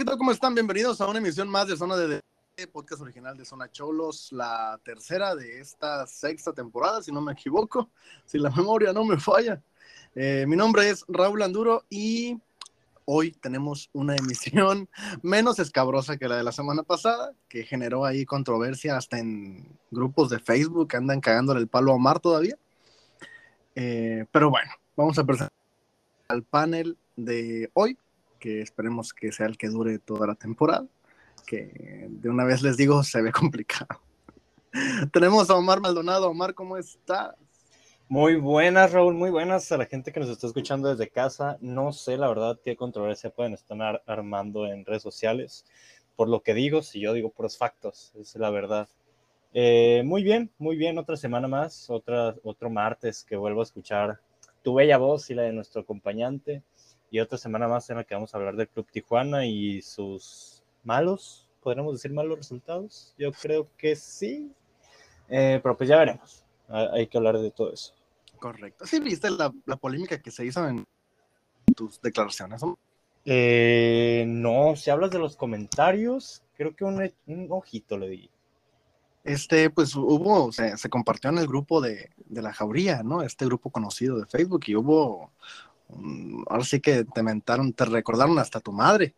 ¿qué tal? ¿Cómo están? Bienvenidos a una emisión más de Zona de podcast original de Zona Cholos, la tercera de esta sexta temporada, si no me equivoco, si la memoria no me falla. Eh, mi nombre es Raúl Anduro y hoy tenemos una emisión menos escabrosa que la de la semana pasada, que generó ahí controversia hasta en grupos de Facebook que andan cagándole el palo a Omar todavía. Eh, pero bueno, vamos a presentar al panel de hoy, que esperemos que sea el que dure toda la temporada que de una vez les digo se ve complicado. Tenemos a Omar Maldonado. Omar, ¿cómo estás? Muy buenas, Raúl, muy buenas a la gente que nos está escuchando desde casa. No sé, la verdad, qué controversia pueden estar armando en redes sociales. Por lo que digo, si yo digo puros factos, es la verdad. Eh, muy bien, muy bien, otra semana más, otra, otro martes que vuelvo a escuchar tu bella voz y la de nuestro acompañante. Y otra semana más en la que vamos a hablar del Club Tijuana y sus malos, podríamos decir malos resultados. Yo creo que sí, eh, pero pues ya veremos. Hay que hablar de todo eso. Correcto. ¿Sí viste la, polémica que se hizo en tus declaraciones? Eh, no, si hablas de los comentarios, creo que un, ojito le di. Este, pues hubo, se, se compartió en el grupo de, de, la jauría, ¿no? Este grupo conocido de Facebook y hubo, ahora sí que te mentaron, te recordaron hasta tu madre.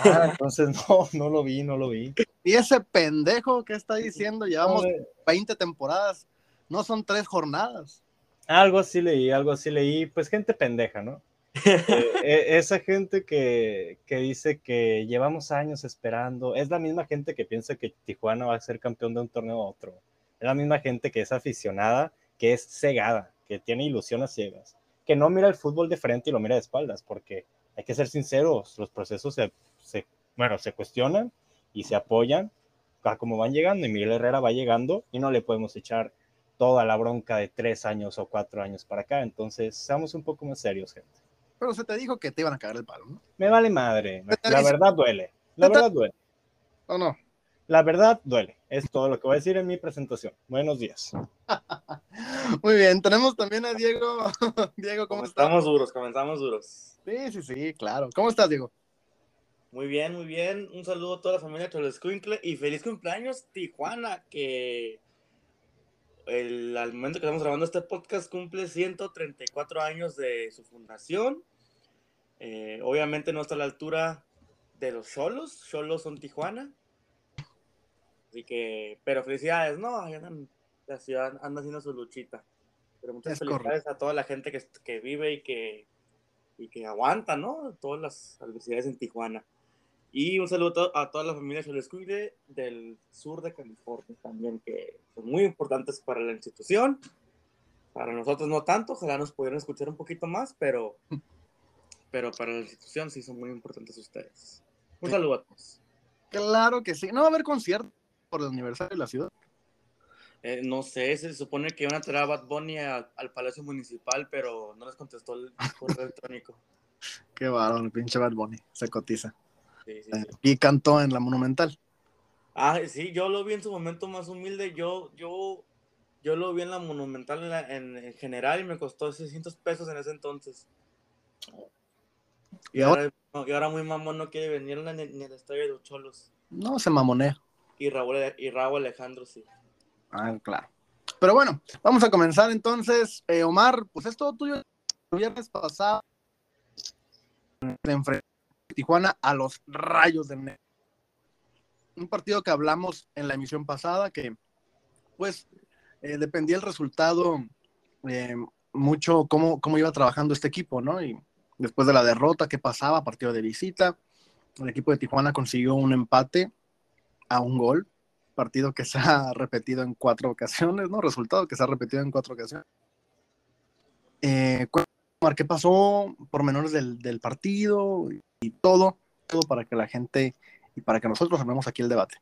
Ah, entonces no, no lo vi, no lo vi. Y ese pendejo que está diciendo, llevamos 20 temporadas, no son tres jornadas. Algo así leí, algo así leí, pues gente pendeja, ¿no? Eh, e, esa gente que, que, dice que llevamos años esperando, es la misma gente que piensa que Tijuana va a ser campeón de un torneo a otro. Es la misma gente que es aficionada, que es cegada, que tiene ilusiones ciegas, que no mira el fútbol de frente y lo mira de espaldas, porque hay que ser sinceros, los procesos se se, bueno, se cuestionan y se apoyan a cómo van llegando y Miguel Herrera va llegando y no le podemos echar toda la bronca de tres años o cuatro años para acá. Entonces, seamos un poco más serios, gente. Pero se te dijo que te iban a cagar el palo, ¿no? Me vale madre. La verdad duele. La verdad duele. ¿O no? La verdad duele. Es todo lo que voy a decir en mi presentación. Buenos días. Muy bien, tenemos también a Diego. Diego, ¿cómo estás? Estamos duros, comenzamos duros. Sí, sí, sí, claro. ¿Cómo estás, Diego? Muy bien, muy bien. Un saludo a toda la familia Cholescuincle y feliz cumpleaños, Tijuana, que el, al momento que estamos grabando este podcast cumple 134 años de su fundación. Eh, obviamente no está a la altura de los Cholos, Cholos son Tijuana. Así que, pero felicidades, ¿no? Andan, la ciudad anda haciendo su luchita. Pero muchas felicidades a toda la gente que, que vive y que, y que aguanta, ¿no? Todas las adversidades en Tijuana. Y un saludo a toda la familia Cholescuide del sur de California también, que son muy importantes para la institución. Para nosotros no tanto, ojalá nos pudieran escuchar un poquito más, pero, pero para la institución sí son muy importantes ustedes. Un saludo a todos. Claro que sí. No va a haber concierto por el aniversario de la ciudad. Eh, no sé, se supone que iban a traer a Bad Bunny al Palacio Municipal, pero no les contestó el correo electrónico. Qué varón, pinche Bad Bunny, se cotiza. Y cantó en la Monumental. Ah, sí, yo lo vi en su momento más humilde. Yo, yo, yo lo vi en la Monumental en, general y me costó 600 pesos en ese entonces. Y, ahora, y ahora muy mamón no quiere venir ni, ni al estadio de los Cholos. No, se mamonea. Y Raúl, y Raúl Alejandro, sí. Ah, claro. Pero bueno, vamos a comenzar entonces. Eh, Omar, pues es todo tuyo. El viernes pasado Tijuana a los rayos del negro. Un partido que hablamos en la emisión pasada, que pues eh, dependía el resultado eh, mucho cómo, cómo iba trabajando este equipo, ¿no? Y después de la derrota, qué pasaba, partido de visita, el equipo de Tijuana consiguió un empate a un gol, partido que se ha repetido en cuatro ocasiones, ¿no? Resultado que se ha repetido en cuatro ocasiones. Eh, ¿Qué pasó? Por menores del, del partido, y todo, todo para que la gente y para que nosotros armemos aquí el debate.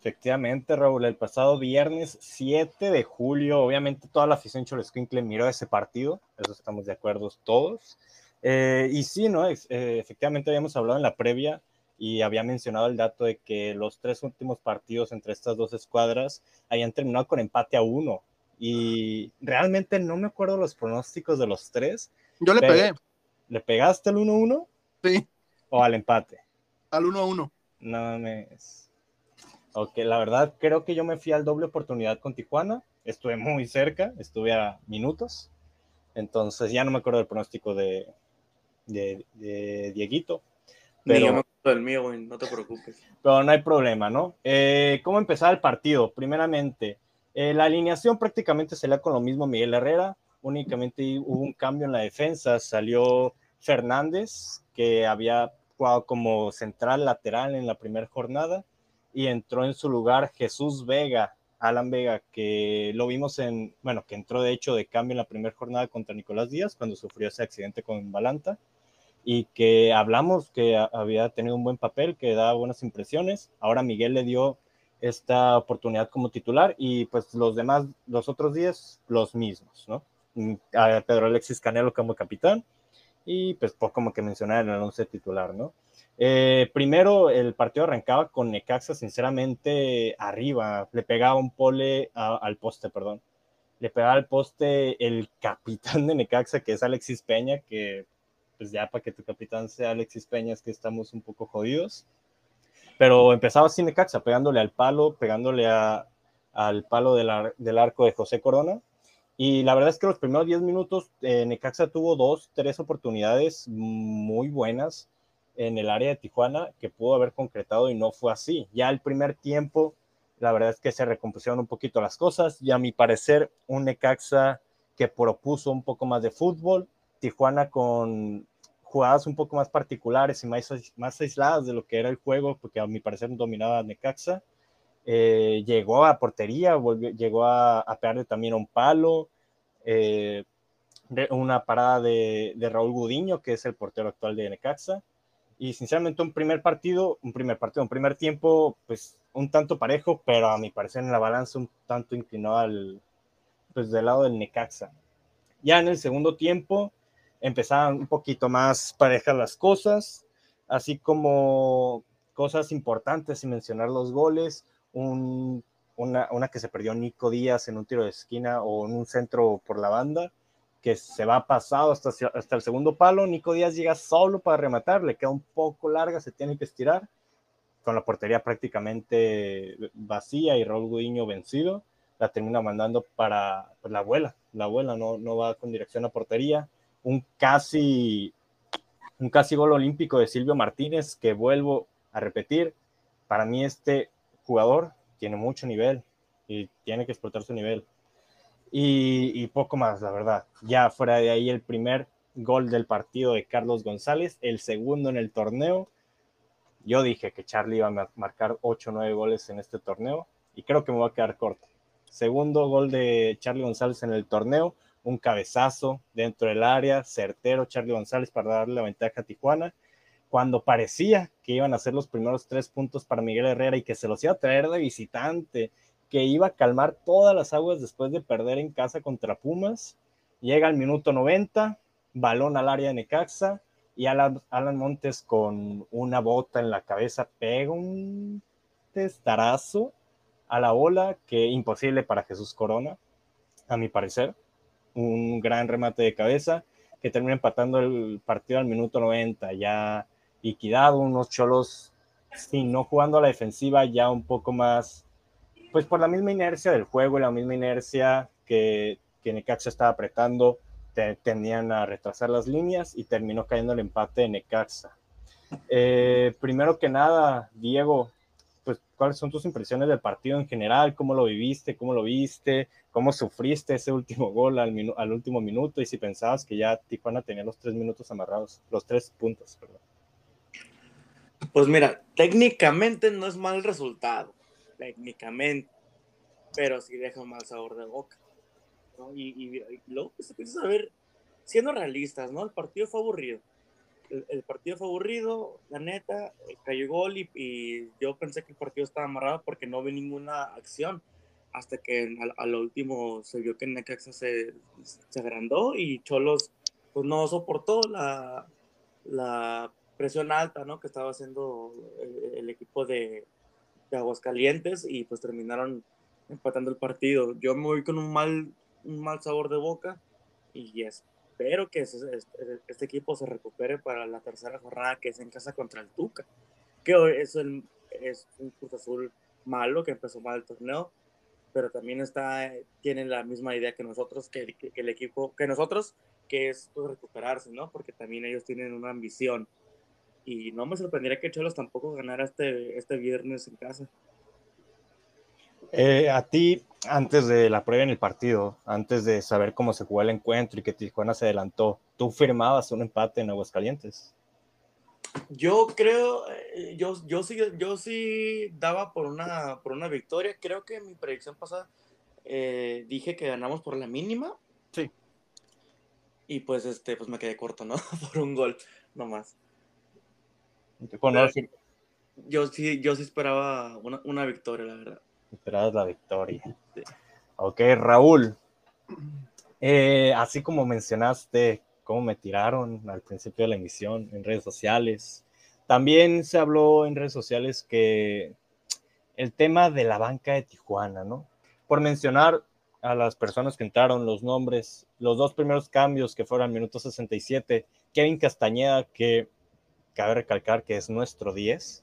Efectivamente, Raúl, el pasado viernes 7 de julio, obviamente toda la afición Cholesquinkle miró ese partido, eso estamos de acuerdo todos. Eh, y sí, ¿no? Eh, efectivamente habíamos hablado en la previa y había mencionado el dato de que los tres últimos partidos entre estas dos escuadras habían terminado con empate a uno. Y realmente no me acuerdo los pronósticos de los tres. Yo le pegué. ¿Le pegaste el 1-1? Sí. O al empate. Al 1 a 1. No mames. Ok, la verdad creo que yo me fui al doble oportunidad con Tijuana. Estuve muy cerca, estuve a minutos. Entonces ya no me acuerdo del pronóstico de, de, de Dieguito. Pero, me acuerdo del mío, güey, no te preocupes. Pero no hay problema, ¿no? Eh, ¿Cómo empezaba el partido? Primeramente, eh, la alineación prácticamente sería con lo mismo Miguel Herrera, únicamente hubo un cambio en la defensa, salió Fernández, que había jugado como central lateral en la primera jornada, y entró en su lugar Jesús Vega, Alan Vega, que lo vimos en, bueno, que entró de hecho de cambio en la primera jornada contra Nicolás Díaz cuando sufrió ese accidente con Balanta y que hablamos que había tenido un buen papel, que daba buenas impresiones. Ahora Miguel le dio esta oportunidad como titular y pues los demás, los otros días, los mismos, ¿no? Mm, a Pedro Alexis Canelo como capitán y pues por como que mencionar el once titular, ¿no? Eh, primero el partido arrancaba con Necaxa sinceramente arriba, le pegaba un pole al poste, perdón. Le pegaba al poste el capitán de Necaxa, que es Alexis Peña, que pues ya para que tu capitán sea Alexis Peña es que estamos un poco jodidos. Pero empezaba sin Necaxa, pegándole al palo, pegándole al palo del, arco de José Corona. Y la verdad es que los primeros 10 minutos eh, Necaxa tuvo dos, tres oportunidades muy buenas en el área de Tijuana que pudo haber concretado y no fue así. Ya el primer tiempo, la verdad es que se recompusieron un poquito las cosas y a mi parecer un Necaxa que propuso un poco más de fútbol, Tijuana con jugadas un poco más particulares y más, más aisladas de lo que era el juego, porque a mi parecer dominaba Necaxa. Eh, llegó a portería, volvió, llegó a, a, pegarle también un palo, eh, una parada de, de, Raúl Gudiño, que es el portero actual de Necaxa. Y sinceramente un primer partido, un primer partido, un primer tiempo, pues un tanto parejo, pero a mi parecer en la balanza un tanto inclinado al, pues del lado del Necaxa. Ya en el segundo tiempo, empezaban un poquito más parejas las cosas, así como cosas importantes sin mencionar los goles, una, que se perdió Nico Díaz en un tiro de esquina o en un centro por la banda, que se va pasado hasta, hasta el segundo palo, Nico Díaz llega solo para rematar, le queda un poco larga, se tiene que estirar, con la portería prácticamente vacía y Raúl Gudiño vencido, la termina mandando para pues, la abuela, la abuela no, no va con dirección a portería, un casi, un casi gol olímpico de Silvio Martínez, que vuelvo a repetir, para mí este jugador tiene mucho nivel y tiene que explotar su nivel. Y, poco más, la verdad. Ya fuera de ahí el primer gol del partido de Carlos González, el segundo en el torneo. Yo dije que Charlie iba a marcar 8 o 9 goles en este torneo y creo que me va a quedar corto. Segundo gol de Charlie González en el torneo, un cabezazo dentro del área, certero Charlie González para darle la ventaja a Tijuana, cuando parecía que iban a ser los primeros tres puntos para Miguel Herrera y que se los iba a traer de visitante, que iba a calmar todas las aguas después de perder en casa contra Pumas. Llega al minuto 90, balón al área de Necaxa y Alan, Alan Montes con una bota en la cabeza pega un testarazo a la bola que imposible para Jesús Corona, a mi parecer un gran remate de cabeza que termina empatando el partido al minuto 90, ya liquidado, unos cholos, sí, no jugando a la defensiva, ya un poco más, pues por la misma inercia del juego y la misma inercia que, que Necaxa estaba apretando, tendían a retrasar las líneas y terminó cayendo el empate de Necaxa. Eh, primero que nada, Diego, ¿cuáles son tus impresiones del partido en general? ¿Cómo lo viviste? ¿Cómo lo viste? ¿Cómo sufriste ese último gol al, último minuto? Y si pensabas que ya Tijuana tenía los tres minutos amarrados, los tres puntos, perdón. Pues mira, técnicamente no es mal resultado, técnicamente, pero sí deja un mal sabor de boca. Y, luego pues, empiezas a ver, siendo realistas, ¿no? El partido fue aburrido el, partido fue aburrido, la neta, cayó gol y, yo pensé que el partido estaba amarrado porque no vi ninguna acción. Hasta que a, lo último se vio que Necaxa se, se agrandó y Cholos pues no soportó la, la presión alta ¿no? que estaba haciendo el, equipo de, de, Aguascalientes y pues terminaron empatando el partido. Yo me voy con un mal, un mal sabor de boca y es espero que este, equipo se recupere para la tercera jornada que es en casa contra el Tuca. que es, el, es un Cruz Azul malo, que empezó mal el torneo, pero también está, tiene la misma idea que nosotros, que, que, el equipo, que nosotros, que es pues, recuperarse, ¿no? Porque también ellos tienen una ambición. Y no me sorprendería que Cholos tampoco ganara este, este viernes en casa. Eh, a ti, antes de la prueba en el partido, antes de saber cómo se jugó el encuentro y que Tijuana se adelantó, ¿tú firmabas un empate en Aguascalientes? Yo creo, eh, yo, yo, sí, yo sí daba por una, por una victoria. Creo que en mi predicción pasada eh, dije que ganamos por la mínima. Sí. Y pues, este, pues me quedé corto, ¿no? por un gol, nomás. yo sí, yo sí esperaba una, una victoria, la verdad. Esperabas la victoria. Ok, Raúl. Eh, así como mencionaste cómo me tiraron al principio de la emisión en redes sociales, también se habló en redes sociales que el tema de la banca de Tijuana, ¿no? Por mencionar a las personas que entraron, los nombres, los dos primeros cambios que fueron al minuto 67, Kevin Castañeda, que cabe recalcar que es nuestro 10,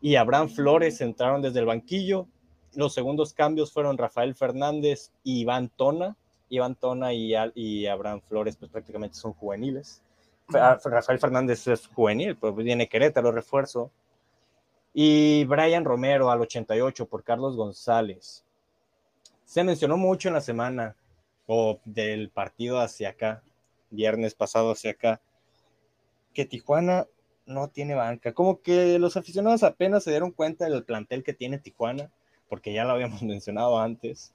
y Abraham Flores entraron desde el banquillo los segundos cambios fueron Rafael Fernández y Iván Tona. Iván Tona y, y Abraham Flores, pues prácticamente son juveniles. Rafael Fernández es juvenil, pues viene Querétaro, refuerzo. Y Brian Romero al 88 por Carlos González. Se mencionó mucho en la semana o del partido hacia acá, viernes pasado hacia acá, que Tijuana no tiene banca. Como que los aficionados apenas se dieron cuenta del plantel que tiene Tijuana porque ya lo habíamos mencionado antes.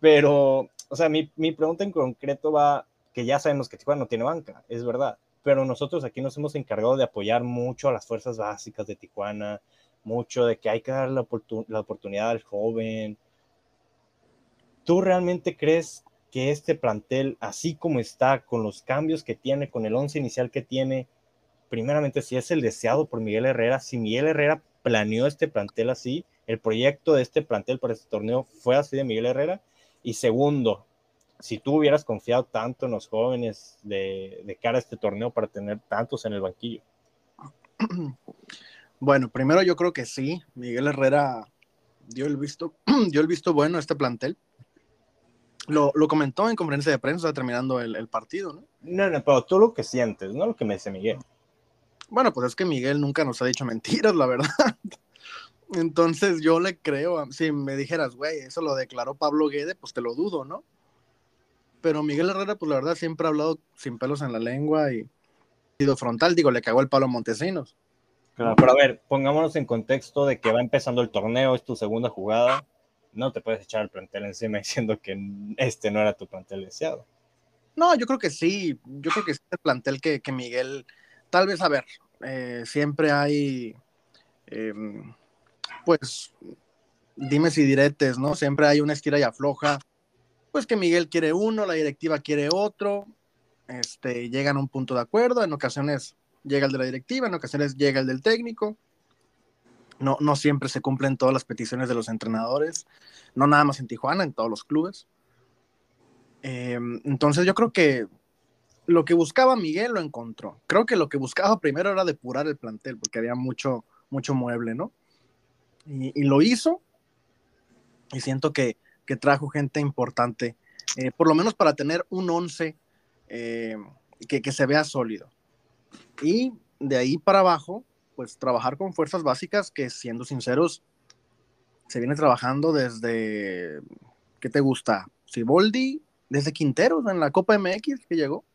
Pero, o sea, mi, mi pregunta en concreto va, que ya sabemos que Tijuana no tiene banca, es verdad, pero nosotros aquí nos hemos encargado de apoyar mucho a las fuerzas básicas de Tijuana, mucho de que hay que dar la, la oportunidad al joven. ¿Tú realmente crees que este plantel, así como está, con los cambios que tiene, con el once inicial que tiene, primeramente, si es el deseado por Miguel Herrera, si Miguel Herrera planeó este plantel así, el proyecto de este plantel para este torneo fue así de Miguel Herrera. Y segundo, si tú hubieras confiado tanto en los jóvenes de, cara a este torneo para tener tantos en el banquillo. Bueno, primero yo creo que sí, Miguel Herrera dio el visto, dio el visto bueno a este plantel. Lo, comentó en conferencia de prensa terminando el, el, partido, ¿no? No, no, pero tú lo que sientes, no lo que me dice Miguel. Bueno, pues es que Miguel nunca nos ha dicho mentiras, la verdad. Entonces yo le creo, si me dijeras, güey, eso lo declaró Pablo Guede, pues te lo dudo, ¿no? Pero Miguel Herrera, pues la verdad siempre ha hablado sin pelos en la lengua y sido frontal, digo, le cagó el palo a Montesinos. Claro, pero a ver, pongámonos en contexto de que va empezando el torneo, es tu segunda jugada, no te puedes echar el plantel encima diciendo que este no era tu plantel deseado. No, yo creo que sí, yo creo que es el plantel que, Miguel, tal vez, a ver, eh, siempre hay... Em, pues, dime si diretes, ¿no? Siempre hay una estira y afloja, pues que Miguel quiere uno, la directiva quiere otro, este, llegan a un punto de acuerdo, en ocasiones llega el de la directiva, en ocasiones llega el del técnico, no, no siempre se cumplen todas las peticiones de los entrenadores, no nada más en Tijuana, en todos los clubes. Em, entonces yo creo que lo que buscaba Miguel lo encontró. Creo que lo que buscaba primero era depurar el plantel, porque había mucho, mucho mueble, ¿no? Y, lo hizo. Y siento que, trajo gente importante, eh, por lo menos para tener un 11 eh, que, se vea sólido. Y de ahí para abajo, pues trabajar con fuerzas básicas que, siendo sinceros, se viene trabajando desde, ¿qué te gusta? Siboldi, desde Quinteros en la Copa MX que llegó,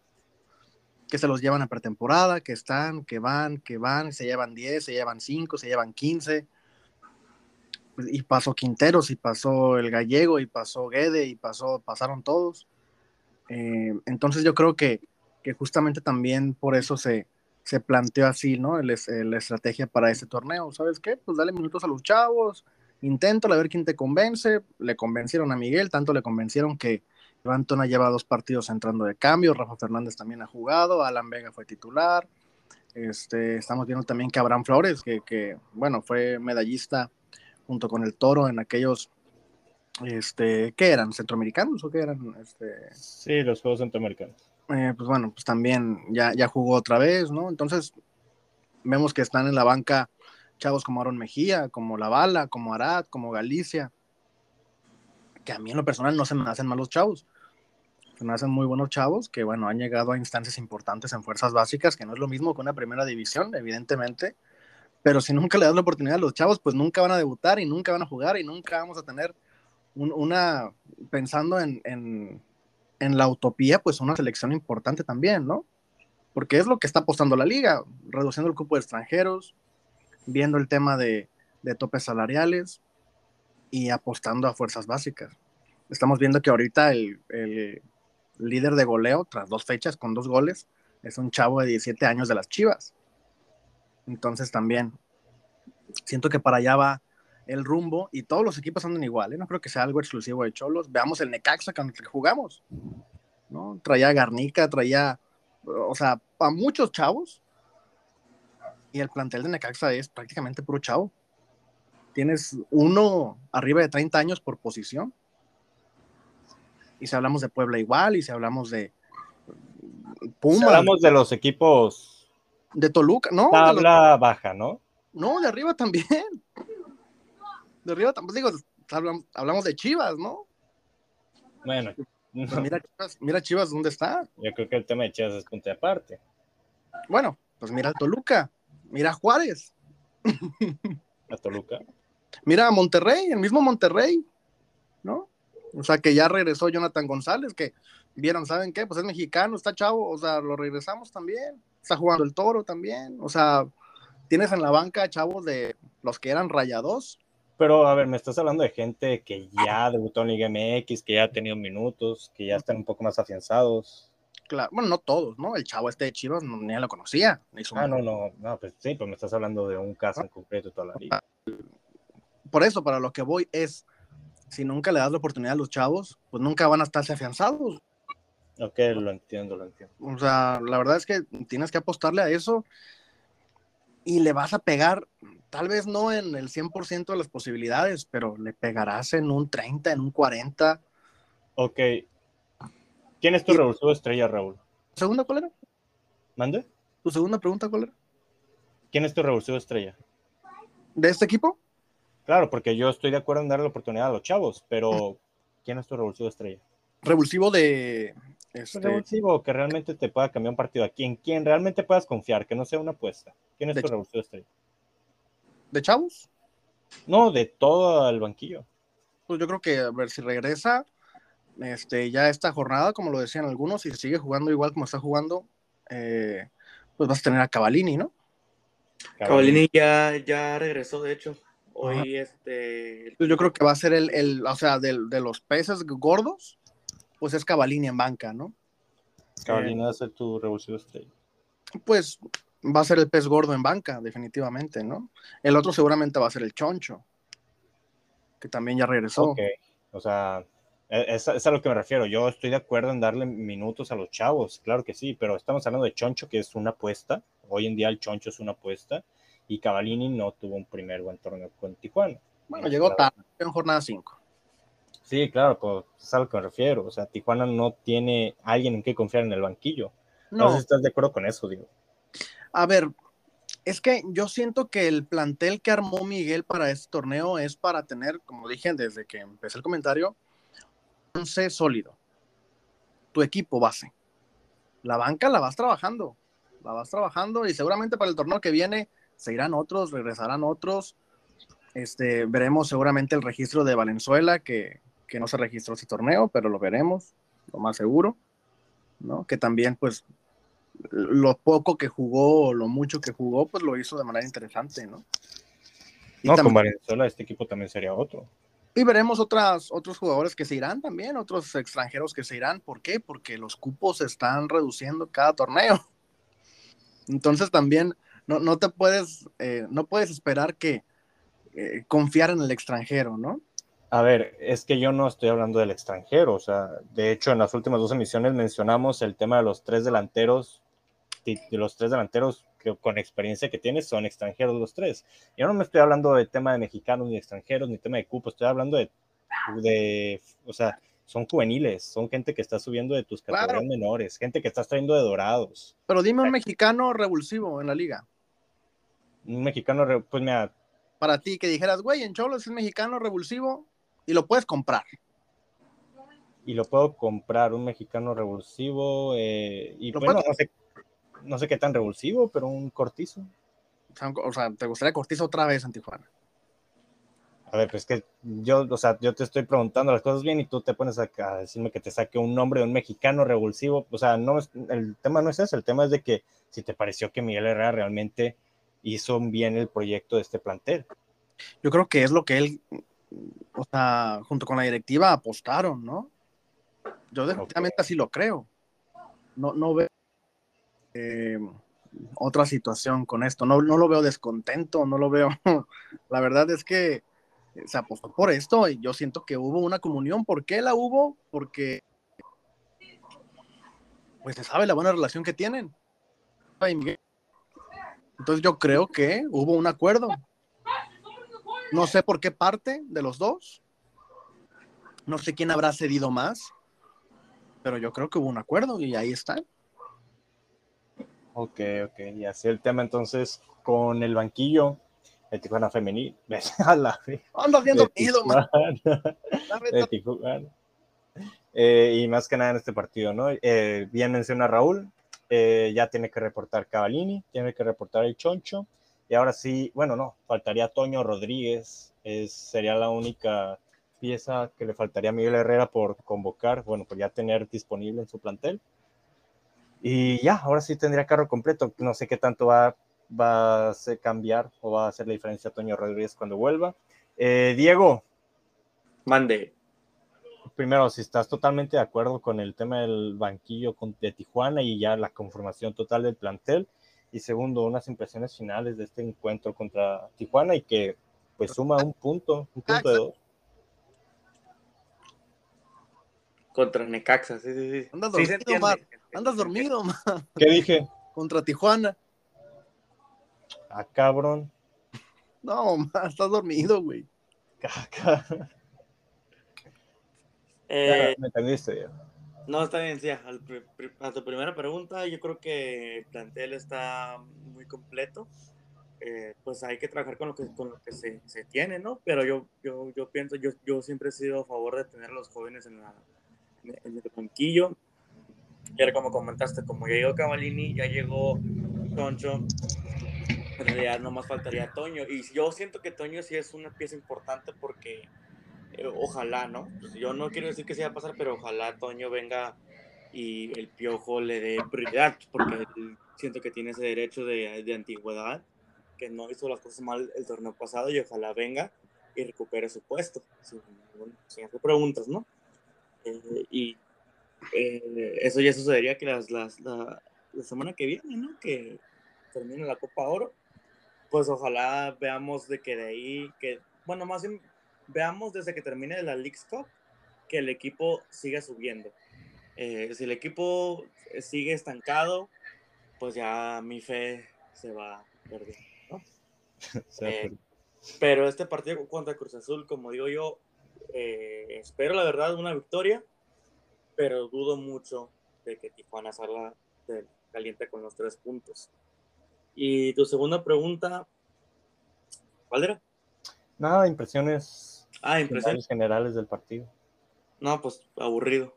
que se los llevan a pretemporada, que están, que van, que van, se llevan 10, se llevan 5, se llevan 15 y pasó Quinteros, y pasó el Gallego, y pasó Guede, y pasó, pasaron todos. Eh, entonces yo creo que, que, justamente también por eso se, se planteó así, ¿no? la estrategia para este torneo. ¿Sabes qué? Pues dale minutos a los chavos, inténtalo a ver quién te convence. Le convencieron a Miguel, tanto le convencieron que Iván Tona lleva dos partidos entrando de cambio, Rafa Fernández también ha jugado, Alan Vega fue titular. Este, estamos viendo también que Abraham Flores, que, que bueno, fue medallista junto con el Toro en aquellos, este, ¿qué eran? ¿Centroamericanos o qué eran? Este... Sí, los Juegos Centroamericanos. Eh, pues bueno, pues también ya, ya jugó otra vez, ¿no? Entonces, vemos que están en la banca chavos como Aaron Mejía, como La Bala, como Arad, como Galicia, que a mí en lo personal no se me hacen malos chavos. Se me hacen muy buenos chavos que, bueno, han llegado a instancias importantes en fuerzas básicas, que no es lo mismo que una primera división, evidentemente, pero si nunca le das la oportunidad a los chavos, pues nunca van a debutar y nunca van a jugar y nunca vamos a tener una, pensando en, en, en la utopía, pues una selección importante también, ¿no? Porque es lo que está apostando la liga, reduciendo el cupo de extranjeros, viendo el tema de, de topes salariales y apostando a fuerzas básicas. Estamos viendo que ahorita el, el, líder de goleo, tras dos fechas con dos goles, es un chavo de 17 años de las Chivas. Entonces también siento que para allá va el rumbo y todos los equipos andan igual. ¿eh? No creo que sea algo exclusivo de Cholos. Veamos el Necaxa con el que jugamos. ¿no? Traía Garnica, traía, o sea, a muchos chavos y el plantel de Necaxa es prácticamente puro chavo. Tienes uno arriba de 30 años por posición. Y si hablamos de Puebla igual, y si hablamos de Puma. Si hablamos de los equipos. De Toluca, ¿no? Tabla los... baja, ¿no? No, de arriba también. De arriba también, digo, hablamos, hablamos de Chivas, ¿no? Bueno. Pues mira, Chivas, mira Chivas, ¿dónde está? Yo creo que el tema de Chivas es punto de aparte. Bueno, pues mira a Toluca. Mira Juárez. A Toluca. Mira a Monterrey, el mismo Monterrey, ¿no? O sea, que ya regresó Jonathan González, que vieron, ¿saben qué? Pues es mexicano, está chavo, o sea, lo regresamos también. Está jugando el toro también. O sea, tienes en la banca chavos de los que eran rayados. Pero, a ver, me estás hablando de gente que ya debutó en Liga MX, que ya ha tenido minutos, que ya están un poco más afianzados claro, bueno, no todos, ¿no? El chavo este de Chivas no, ni lo conocía. Ni ah, no, no, no, pues sí, pues me estás hablando de un caso en concreto toda la vida. Por eso, para lo que voy es, si nunca le das la oportunidad a los chavos, pues nunca van a estarse afianzados. Ok, lo entiendo, lo entiendo. O sea, la verdad es que tienes que apostarle a eso y le vas a pegar, tal vez no en el 100% de las posibilidades, pero le pegarás en un 30, en un 40. Ok, ¿Quién es tu revulsivo estrella, Raúl? ¿Segunda cuál era? ¿Mande? ¿Tu segunda pregunta cuál era? ¿Quién es tu revulsivo estrella? ¿De este equipo? Claro, porque yo estoy de acuerdo en darle la oportunidad a los chavos, pero ¿quién es tu revulsivo estrella? Revulsivo de. Este... Revulsivo que realmente te pueda cambiar un partido. ¿A quién, quién realmente puedas confiar? Que no sea una apuesta. ¿Quién es tu revulsivo estrella? ¿De chavos? No, de todo el banquillo. Pues yo creo que a ver si regresa este, ya esta jornada, como lo decían algunos, y sigue jugando igual como está jugando, eh, pues vas a tener a Cavalini, ¿no? Cavalini ya, ya regresó, de hecho. Hoy este. Pues yo creo que va a ser el, el o sea, de, de, los peces gordos, pues es Cavalini en banca, ¿no? Cavalini va a ser tu revulsivo estrella. Pues va a ser el pez gordo en banca, definitivamente, ¿no? El otro seguramente va a ser el choncho, que también ya regresó. Ok, o sea, e, es, es, a lo que me refiero. Yo estoy de acuerdo en darle minutos a los chavos, claro que sí, pero estamos hablando de Choncho, que es una apuesta. Hoy en día el Choncho es una apuesta y Cavalini no tuvo un primer buen torneo con Tijuana. Bueno, llegó tarde en jornada 5. Sí, claro, pues es a lo que me refiero. O sea, Tijuana no tiene alguien en que confiar en el banquillo. No, no sé si estás de acuerdo con eso, digo. A ver, es que yo siento que el plantel que armó Miguel para este torneo es para tener, como dije desde que empecé el comentario, sólido. Tu equipo base. La banca la vas trabajando. La vas trabajando y seguramente para el torneo que viene se irán otros, regresarán otros. Este, veremos seguramente el registro de Valenzuela, que, que no se registró ese torneo, pero lo veremos, lo más seguro. ¿no? Que también, pues, lo poco que jugó, lo mucho que jugó, pues lo hizo de manera interesante, ¿no? no, con Valenzuela este equipo también sería otro. Y veremos otras, otros jugadores que se irán también, otros extranjeros que se irán. ¿Por qué? Porque los cupos se están reduciendo cada torneo. Entonces también no, no te puedes, eh, no puedes esperar que eh, confiar en el extranjero, ¿no? A ver, es que yo no estoy hablando del extranjero, o sea, de hecho en las últimas dos emisiones mencionamos el tema de los tres delanteros, de los tres delanteros con experiencia que tienes son extranjeros los tres. Yo no me estoy hablando de tema de mexicanos ni extranjeros, ni tema de cupo, estoy hablando de, de o sea, son juveniles, son gente que está subiendo de tus categorías menores, gente que estás trayendo de dorados. Pero dime un mexicano revulsivo en la liga. Un mexicano, pues mira, Para ti, que dijeras, güey, en Cholos es mexicano revulsivo y lo puedes comprar. y lo puedo comprar, un mexicano revulsivo, eh, y bueno, puedes- no sé, no sé qué tan revulsivo, pero un cortizo. O sea, o sea, ¿te gustaría Cortizo otra vez en Tijuana? A ver, pues que yo, o sea, yo te estoy preguntando las cosas bien y tú te pones a, a decirme que te saque un nombre de un mexicano revulsivo. O sea, no es, el tema no es eso, el tema es de que si te pareció que Miguel Herrera realmente hizo bien el proyecto de este plantel. Yo creo que es lo que él, o sea, junto con la directiva apostaron, ¿no? Yo definitivamente así lo creo. No, no veo eh, otra situación con esto. No, no lo veo descontento, no lo veo. La verdad es que se apostó por esto y yo siento que hubo una comunión. ¿Por qué la hubo? Porque pues se sabe la buena relación que tienen. Entonces yo creo que hubo un acuerdo. No sé por qué parte de los dos. No sé quién habrá cedido más. Pero yo creo que hubo un acuerdo y ahí está. Ok, ok, y así el tema entonces con el banquillo de Tijuana Femenil. A la. Andas bien de dormido, man. De Tijuana. Eh, y más que nada en este partido, ¿no? Eh, bien menciona Raúl, eh, ya tiene que reportar Cavallini, tiene que reportar el Choncho, y ahora sí, bueno, no, faltaría Toño Rodríguez, es, sería la única pieza que le faltaría a Miguel Herrera por convocar, bueno, por ya tener disponible en su plantel. Y ya, ahora sí tendría carro completo, no sé qué tanto va, va a cambiar o va a hacer la diferencia Toño Rodríguez cuando vuelva. Eh, Diego, Mande. primero, si estás totalmente de acuerdo con el tema del banquillo de Tijuana y ya la conformación total del plantel. Y segundo, unas impresiones finales de este encuentro contra Tijuana y que pues suma un punto, un punto de dos. Contra Necaxa, sí, sí, sí. Andas Sí, dormido. Mar. Andas dormido. ¿Qué dije? Contra Tijuana. Ah, cabrón. No, man, estás dormido, güey. Caca. Eh, Me entendiste, Diego. No, está bien, sí. a tu primera pregunta, yo creo que el plantel está muy completo. Eh, pues hay que trabajar con lo que, con lo que se, se tiene, ¿no? Pero yo, yo, yo pienso, yo, yo siempre he sido a favor de tener a los jóvenes en, el banquillo. Y como comentaste, como ya llegó Cavallini, ya llegó Concho, en realidad no más faltaría Toño. Y yo siento que Toño sí es una pieza importante porque ojalá, ¿no? Pues yo no quiero decir que se va a pasar, pero ojalá Toño venga y el piojo le dé prioridad, porque él siento que tiene ese derecho de, de antigüedad, que no hizo las cosas mal el torneo pasado y ojalá venga y recupere su puesto, sin, sin hacer preguntas, ¿no? Eh, y eh, eso ya sucedería que las, las- la, la semana que viene, ¿no? Que termine la Copa Oro, pues ojalá veamos de que de ahí, que, bueno, más bien veamos desde que termine la League's Cup que el equipo siga subiendo. Eh, si el equipo sigue estancado, pues ya mi fe se va perdiendo. ¿no? Eh, Pero este partido contra Cruz Azul, como digo yo, eh, espero la verdad una victoria, pero dudo mucho de que Tijuana salga caliente con los tres puntos. Y tu segunda pregunta, ¿cuál era? nada, impresiones Ah, impresión. finales generales del partido. No, pues aburrido.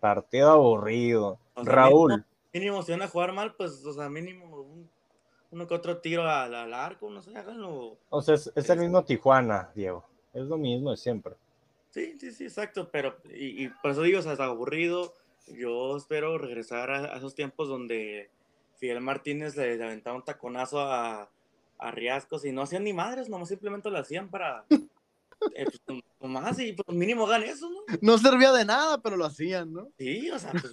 Partido aburrido. O sea, Raúl, Mínimo, si van a jugar mal, pues, o sea, mínimo un- uno que otro tiro al, al arco, no sé, háganlo. o sea, es, es el mismo Tijuana, Diego. Es lo mismo de siempre. Sí, sí, sí, exacto, pero, y, y por eso digo, o sea, está aburrido. Yo espero regresar a, a esos tiempos donde Fidel Martínez le, le aventaba un taconazo a, a Riascos y no hacían ni madres, nomás simplemente lo hacían para. Eh, pues, nomás y pues mínimo hagan eso, ¿no? No servía de nada, pero lo hacían, ¿no? Sí, o sea, pues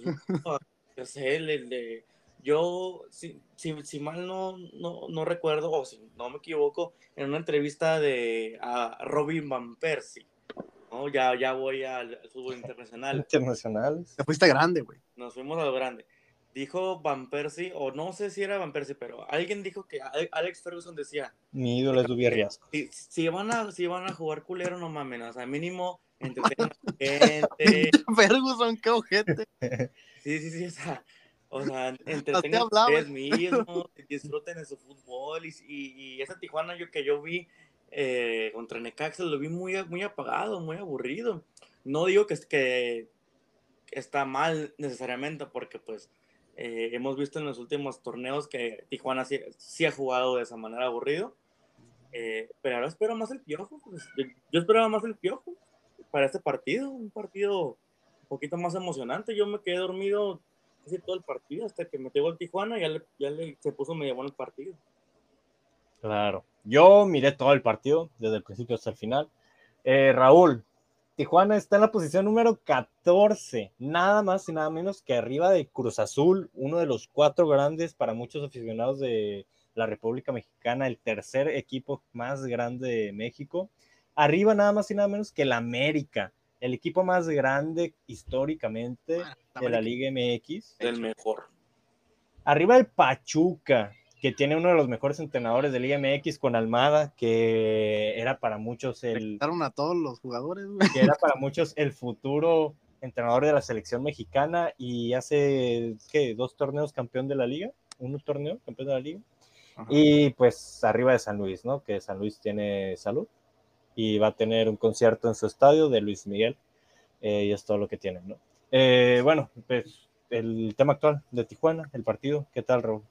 yo, sé, el, el de, yo, si, si, si mal no, no, no recuerdo, o si no me equivoco, en una entrevista de a Robin Van Persie, ¿no? ya, ya voy al, al fútbol internacional, Internacionales. Te fuiste grande, güey. nos fuimos a lo grande. Dijo Van Persie, o no sé si era Van Persie, pero alguien dijo que Ale- Alex Ferguson decía, Mi ídolo es Dubi Riasco. si, si, van a, si van a jugar culero, no mamen, o sea, mínimo entretengan a gente, Ferguson, qué ojete. Sí, sí, sí, o sea, O sea, entretengan ustedes mismos, disfruten de su fútbol. Y, y, esa Tijuana yo, que yo vi eh, contra Necaxa lo vi muy, muy apagado, muy aburrido. No digo que, que está mal necesariamente, porque pues eh, hemos visto en los últimos torneos que Tijuana sí, ha jugado de esa manera aburrido. Eh, pero ahora espero más el piojo. Pues, yo, esperaba más el piojo para este partido, un partido un poquito más emocionante. Yo me quedé dormido casi todo el partido hasta que me llegó el Tijuana y ya, le, ya le, se puso medio bueno el partido. Claro, yo miré todo el partido desde el principio hasta el final. Eh, Raúl, Tijuana está en la posición número 14, nada más y nada menos que arriba de Cruz Azul, uno de los cuatro grandes para muchos aficionados de la República Mexicana, el tercer equipo más grande de México. Arriba nada más y nada menos que el América, el equipo más grande históricamente ah, de la Liga MX. El mejor. Arriba el Pachuca, que tiene uno de los mejores entrenadores de Liga MX con Almada, que era para muchos el... a todos los jugadores, Que era para muchos el futuro entrenador de la selección mexicana y hace, ¿qué? Dos torneos campeón de la liga, un torneo campeón de la liga. Y pues arriba de San Luis, ¿no? Que San Luis tiene salud y va a tener un concierto en su estadio de Luis Miguel. Eh, y es todo lo que tienen, ¿no? Eh, bueno, pues el tema actual de Tijuana, el partido, ¿qué tal, Raúl?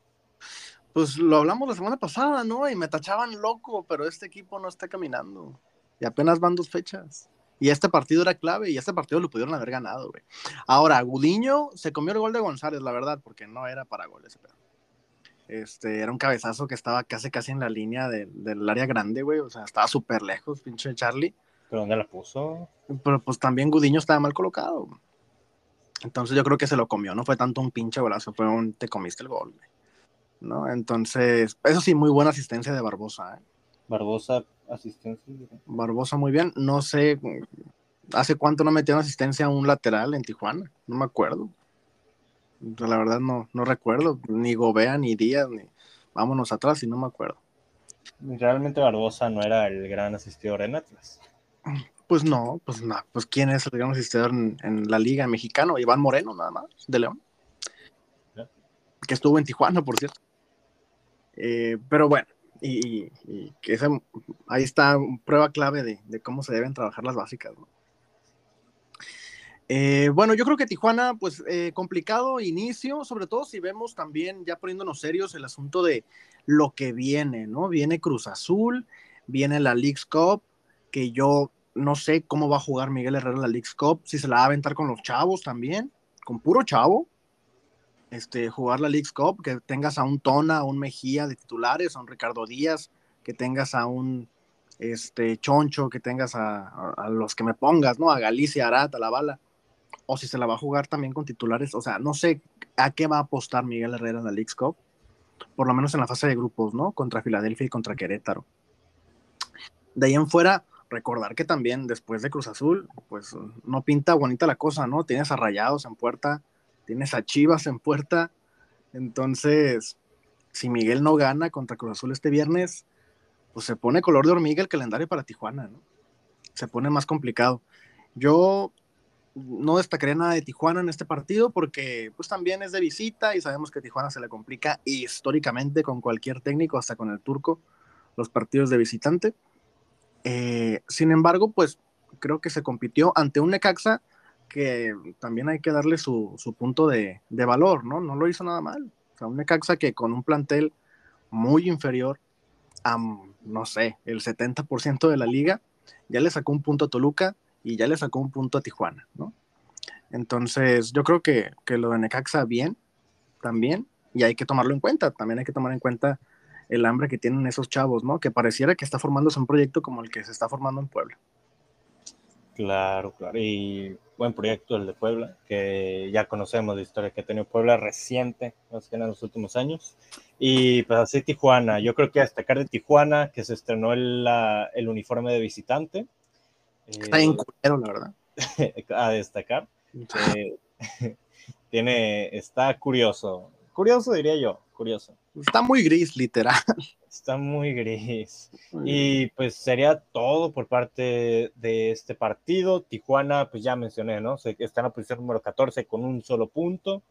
Pues lo hablamos la semana pasada, ¿no? Y me tachaban loco, pero este equipo no está caminando. Y apenas van dos fechas. Y este partido era clave y este partido lo pudieron haber ganado, güey. Ahora, Gudiño se comió el gol de González, la verdad, porque no era para goles, pero. Este, era un cabezazo que estaba casi casi en la línea del área grande, güey. O sea, estaba súper lejos, pinche Charlie. ¿Pero dónde la puso? Pero pues también Gudiño estaba mal colocado. Entonces yo creo que se lo comió, no fue tanto un pinche golazo, fue un te comiste el gol, güey. ¿No? Entonces, eso sí, muy buena asistencia de Barbosa. ¿eh? Barbosa, asistencia. Barbosa, muy bien. No sé, ¿hace cuánto no metieron asistencia a un lateral en Tijuana? No me acuerdo. La verdad no, no recuerdo, ni Gobea, ni Díaz, ni vámonos atrás y no me acuerdo. Realmente Barbosa no era el gran asistidor en Atlas. Pues no, pues no, pues quién es el gran asistidor en, en la liga mexicana, Iván Moreno nada más, de León. Que estuvo en Tijuana, por cierto. Eh, pero bueno, y, ahí está prueba clave de, cómo se deben trabajar las básicas. Eh, bueno, yo creo que Tijuana, pues eh, complicado inicio, sobre todo si vemos también, ya poniéndonos serios, el asunto de lo que viene, ¿no? Viene Cruz Azul, viene la League's Cup, que yo no sé cómo va a jugar Miguel Herrera la League's Cup, si se la va a aventar con los chavos también, con puro chavo, este, jugar la League's Cup, que tengas a un Tona, a un Mejía de titulares, a un Ricardo Díaz, que tengas a un este, Choncho, que tengas a, los que me pongas, ¿no? A Galicia, Arat, a la bala. O si se la va a jugar también con titulares. O sea, no sé a qué va a apostar Miguel Herrera en la League's Cup. Por lo menos en la fase de grupos, ¿no? Contra Filadelfia y contra Querétaro. De ahí en fuera, recordar que también después de Cruz Azul, pues no pinta bonita la cosa, ¿no? Tienes a Rayados en puerta, tienes a Chivas en puerta. Entonces, si Miguel no gana contra Cruz Azul este viernes, pues se pone color de hormiga el calendario para Tijuana. Se pone más complicado. Yo no destacaría nada de Tijuana en este partido porque pues también es de visita y sabemos que Tijuana se le complica históricamente con cualquier técnico, hasta con el turco, los partidos de visitante. Eh, sin embargo, pues creo que se compitió ante un Necaxa que también hay que darle su, punto de, valor, ¿no? No lo hizo nada mal. O sea, un Necaxa que con un plantel muy inferior a, no sé, el 70% de la liga, ya le sacó un punto a Toluca y ya le sacó un punto a Tijuana, ¿no? Entonces, yo creo que, que lo de Necaxa bien, también, y hay que tomarlo en cuenta. También hay que tomar en cuenta el hambre que tienen esos chavos, ¿no? Que pareciera que está formándose un proyecto como el que se está formando en Puebla. Claro, claro. Y buen proyecto el de Puebla, que ya conocemos la historia que ha tenido Puebla reciente, más que en los últimos años. Y pues así Tijuana, yo creo que a destacar de Tijuana, que se estrenó el, el uniforme de visitante. Está bien culero, la verdad. a destacar. Eh, tiene, está curioso, curioso diría yo, curioso. Está muy gris, literal. Está muy gris. Y pues sería todo por parte de este partido. Tijuana, pues ya mencioné, ¿no? Está en la posición número 14 con un solo punto.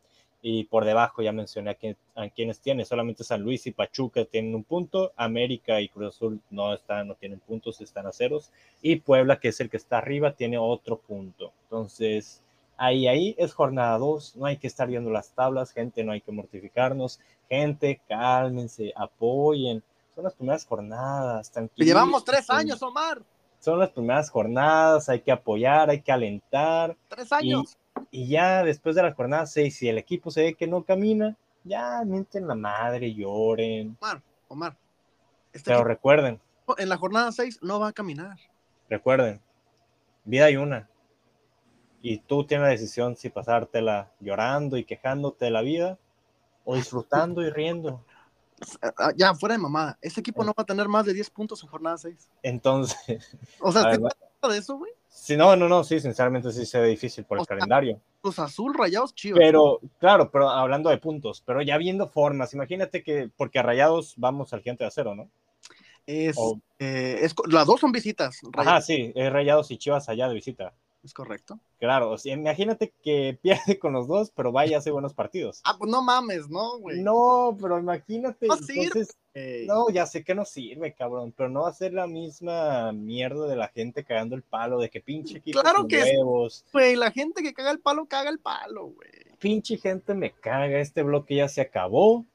y por debajo ya mencioné a, quién, a quienes tiene, solamente San Luis y Pachuca tienen un punto, América y Cruz Azul no están, no tienen puntos, están a ceros, y Puebla, que es el que está arriba, tiene otro punto. Entonces, ahí, ahí es jornada 2, no hay que estar viendo las tablas, gente, no hay que mortificarnos, gente, cálmense, apoyen, son las primeras jornadas, tranquilos. Llevamos tres años, Omar. Son las primeras jornadas, hay que apoyar, hay que alentar. Tres años. Y ya después de la jornada 6, si el equipo se ve que no camina, ya mienten la madre, lloren. Omar, Omar. Este Pero recuerden. En la jornada 6 no va a caminar. Recuerden, vida hay una. Y tú tienes la decisión si pasártela llorando y quejándote de la vida o disfrutando y riendo. Ah, ya, fuera de mamada. Ese equipo no va a tener más de 10 puntos en jornada 6. Entonces. O sea, ¿te de eso, güey? Sí, no, no, no, sí, sinceramente sí se ve difícil por el calendario. Los azul rayados chivos. Pero, claro, pero hablando de puntos, pero ya viendo formas, imagínate que, porque a rayados vamos al gigante de acero, ¿no? Es, eh, las dos son visitas. Ajá, sí, es rayados y chivas allá de visita. Es correcto. Claro, imagínate que pierde con los dos, pero vaya hace buenos partidos. Ah, pues no mames, ¿no, güey? No, pero imagínate. No sirve. no, ya sé que no sirve, cabrón, pero no va a ser la misma mierda de la gente cagando el palo, de que pinche equipo Claro que huevos. Güey, la gente que caga el palo, caga el palo, güey. Pinche gente me caga, este bloque ya se acabó.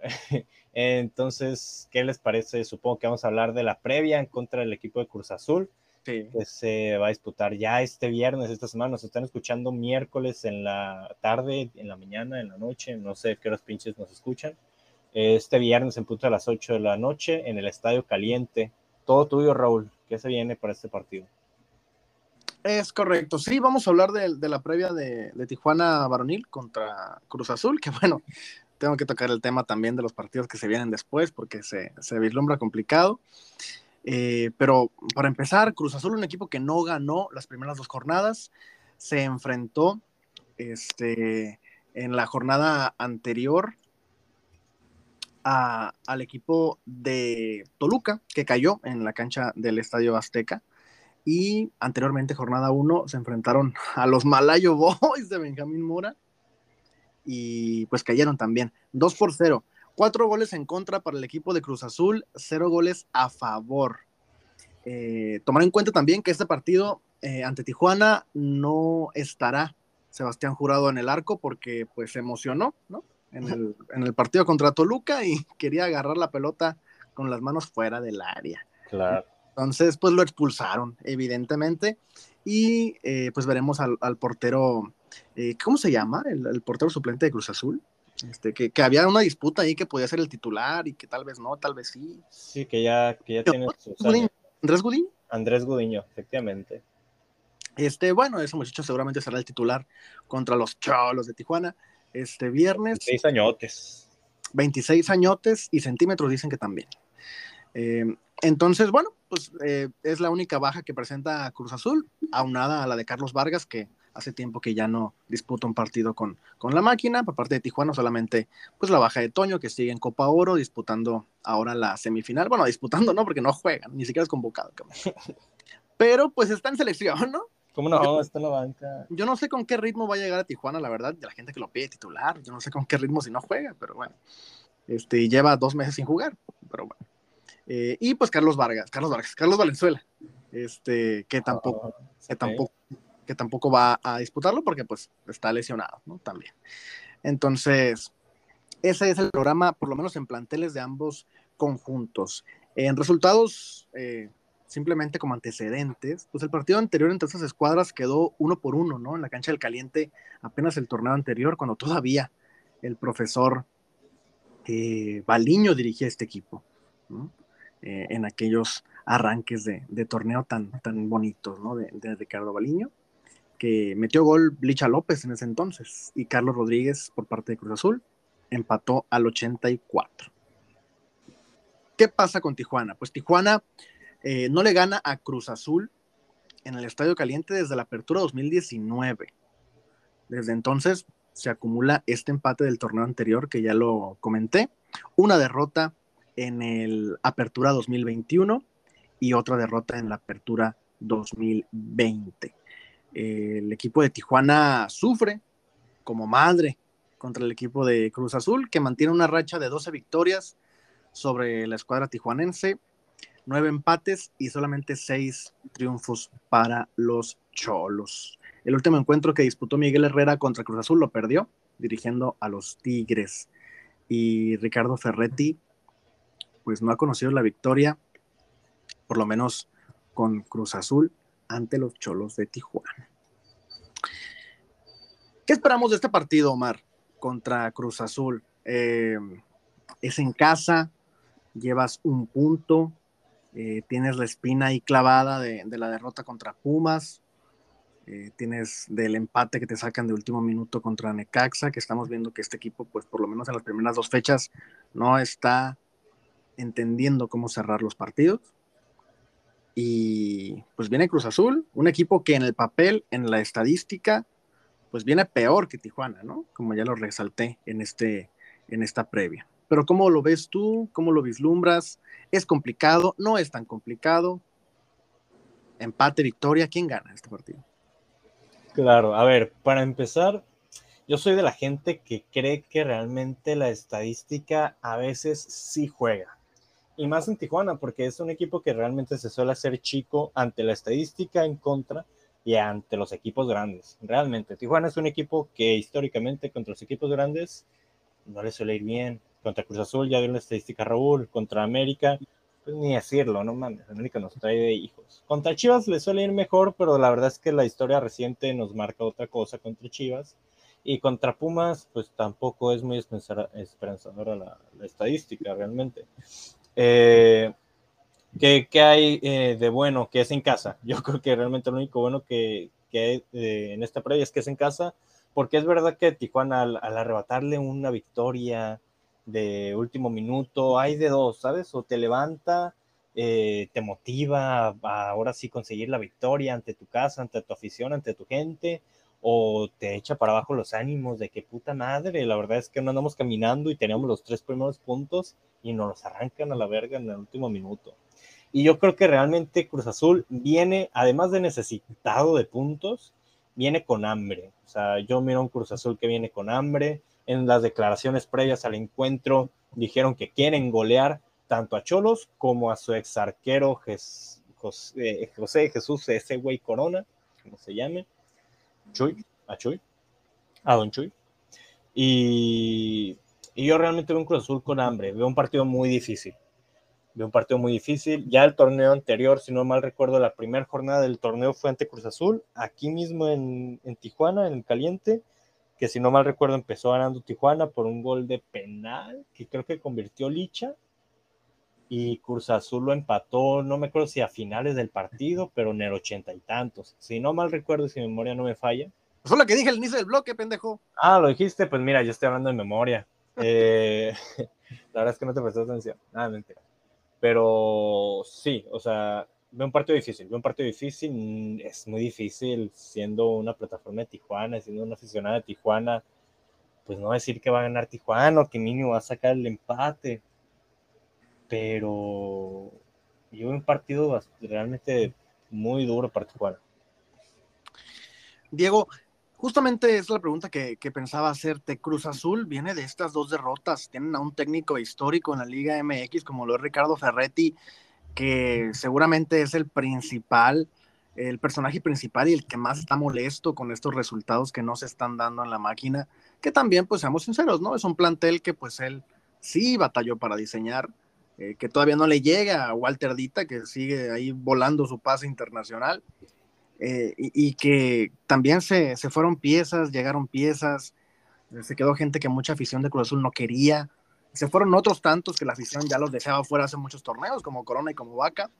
Entonces, ¿qué les parece? Supongo que vamos a hablar de la previa en contra del equipo de Cruz Azul que se va a disputar ya este viernes, esta semana. Nos están escuchando miércoles en la tarde, en la mañana, en la noche, no sé qué horas pinches nos escuchan. Este viernes en punto a las 8 de la noche en el Estadio Caliente. Todo tuyo, Raúl. ¿Qué se viene para este partido? Es correcto. Sí, vamos a hablar de, la previa de, Tijuana Varonil contra Cruz Azul, que bueno, tengo que tocar el tema también de los partidos que se vienen después porque se, se vislumbra complicado. Eh, pero para empezar, Cruz Azul, un equipo que no ganó las primeras dos jornadas, se enfrentó este, en la jornada anterior al equipo de Toluca, que cayó en la cancha del Estadio Azteca. Y anteriormente, jornada 1, se enfrentaron a los Malayo Boys de Benjamín Mora. Y pues cayeron también. 2 por 0. Cuatro goles en contra para el equipo de Cruz Azul, cero goles a favor. Eh, tomar en cuenta también que este partido eh, ante Tijuana no estará Sebastián Jurado en el arco porque pues se emocionó, ¿no? En el, en el, partido contra Toluca y quería agarrar la pelota con las manos fuera del área. Claro. Entonces, pues lo expulsaron, evidentemente. Y eh, pues veremos al, portero, ¿cómo se llama? el, portero suplente de Cruz Azul. Este, que, había una disputa ahí que podía ser el titular y que tal vez no, tal vez sí. Sí, que ya, que ya tiene Andrés Gudiño. Andrés Gudiño, efectivamente. Este, bueno, ese muchacho seguramente será el titular contra los Cholos de Tijuana. Este viernes. 26 añotes. 26 añotes y centímetros dicen que también. Eh, entonces, bueno, pues eh, es la única baja que presenta Cruz Azul, aunada a la de Carlos Vargas, que hace tiempo que ya no disputa un partido con, con la máquina. Por parte de Tijuana, solamente pues la baja de Toño, que sigue en Copa Oro, disputando ahora la semifinal. Bueno, disputando no, porque no juegan, ni siquiera es convocado. Pero pues está en selección, ¿no? ¿Cómo no? Está en la banca. Yo no sé con qué ritmo va a llegar a Tijuana, la verdad, de la gente que lo pide titular. Yo no sé con qué ritmo si no juega, pero bueno. Este, lleva dos meses sin jugar, pero bueno. Eh, y pues Carlos Vargas, Carlos Vargas, Carlos Valenzuela, este, que tampoco, ah, que tampoco que tampoco va a disputarlo porque pues está lesionado, ¿no? También. Entonces, ese es el programa, por lo menos en planteles de ambos conjuntos. En resultados, eh, simplemente como antecedentes, pues el partido anterior entre esas escuadras quedó uno por uno, ¿no? En la cancha del caliente, apenas el torneo anterior, cuando todavía el profesor eh, Baliño dirigía este equipo, ¿no? Eh, en aquellos arranques de, torneo tan, tan bonitos, ¿no? De, de Ricardo Baliño que metió gol Licha López en ese entonces y Carlos Rodríguez por parte de Cruz Azul empató al 84. ¿Qué pasa con Tijuana? Pues Tijuana eh, no le gana a Cruz Azul en el Estadio Caliente desde la apertura 2019. Desde entonces se acumula este empate del torneo anterior que ya lo comenté, una derrota en el Apertura 2021 y otra derrota en la Apertura 2020 el equipo de Tijuana sufre como madre contra el equipo de Cruz Azul, que mantiene una racha de 12 victorias sobre la escuadra tijuanense, nueve empates y solamente seis triunfos para los Cholos. El último encuentro que disputó Miguel Herrera contra Cruz Azul lo perdió, dirigiendo a los Tigres. Y Ricardo Ferretti, pues no ha conocido la victoria, por lo menos con Cruz Azul, ante los Cholos de Tijuana. ¿Qué esperamos de este partido, Omar, contra Cruz Azul? Eh, es en casa, llevas un punto, eh, tienes la espina ahí clavada de, la derrota contra Pumas, eh, tienes del empate que te sacan de último minuto contra Necaxa, que estamos viendo que este equipo, pues por lo menos en las primeras dos fechas, no está entendiendo cómo cerrar los partidos. Y pues viene Cruz Azul, un equipo que en el papel, en la estadística, pues viene peor que Tijuana, ¿no? Como ya lo resalté en, este, en esta previa. Pero ¿cómo lo ves tú? ¿Cómo lo vislumbras? ¿Es complicado? ¿No es tan complicado? Empate, victoria, ¿quién gana este partido? Claro, a ver, para empezar, yo soy de la gente que cree que realmente la estadística a veces sí juega. Y más en Tijuana, porque es un equipo que realmente se suele hacer chico ante la estadística en contra y ante los equipos grandes. Realmente, Tijuana es un equipo que históricamente contra los equipos grandes no le suele ir bien. Contra Cruz Azul ya dio una estadística Raúl. Contra América, pues ni decirlo, no mames. América nos trae de hijos. Contra Chivas le suele ir mejor, pero la verdad es que la historia reciente nos marca otra cosa contra Chivas. Y contra Pumas, pues tampoco es muy esperanzadora la, estadística realmente. Eh, ¿qué, hay eh, de bueno que es en casa? Yo creo que realmente lo único bueno que, hay eh, en esta previa es que es en casa, porque es verdad que Tijuana al arrebatarle una victoria, de último minuto, hay de dos, ¿sabes? O te levanta, eh, te motiva a ahora sí conseguir la victoria ante tu casa, ante tu afición, ante tu gente, o te echa para abajo los ánimos de que puta madre, la verdad es que no andamos caminando y tenemos los tres primeros puntos y nos arrancan a la verga en el último minuto. Y yo creo que realmente Cruz Azul viene, además de necesitado de puntos, viene con hambre. O sea, yo miro un Cruz Azul que viene con hambre, en las declaraciones previas al encuentro dijeron que quieren golear tanto a Cholos como a su ex arquero José, Jesús, ese güey Corona, como se llame, Chuy, a Chuy, a Don Chuy. Y, y yo realmente veo un Cruz Azul con hambre, veo un partido muy difícil. Veo un partido muy difícil. Ya el torneo anterior, si no mal recuerdo, la primera jornada del torneo fue ante Cruz Azul, aquí mismo en, en Tijuana, en el Caliente que si no mal recuerdo empezó ganando Tijuana por un gol de penal, que creo que convirtió Licha, y Cruz Azul lo empató, no me acuerdo si a finales del partido, pero en el ochenta y tantos. Si no mal recuerdo, si mi memoria no me falla. Fue lo que dije al inicio del bloque, pendejo. Ah, lo dijiste, pues mira, yo estoy hablando de memoria. Eh, la verdad es que no te presté atención. Nada, mentira. Pero sí, o sea, Veo un partido difícil, veo un partido difícil, mm, es muy difícil siendo una plataforma de Tijuana, siendo una aficionada de Tijuana, pues no decir que va a ganar Tijuana o que mínimo va a sacar el empate, pero yo veo un partido realmente muy duro para Tijuana. Diego, justamente es la pregunta que, pensaba hacerte. Cruz Azul viene de estas dos derrotas. Tienen a un técnico histórico en la Liga MX como lo es Ricardo Ferretti, que seguramente es el principal, el personaje principal y el que más está molesto con estos resultados que no se están dando en la máquina, que también, pues seamos sinceros, ¿no? Es un plantel que pues él sí batalló para diseñar, eh, que todavía no le llega a Walter Dita, que sigue ahí volando su pase internacional, eh, y, que también se, se, fueron piezas, llegaron piezas, se quedó gente que mucha afición de Cruz Azul no quería, se fueron otros tantos que la afición ya los deseaba fuera hace muchos torneos, como Corona y como Vaca,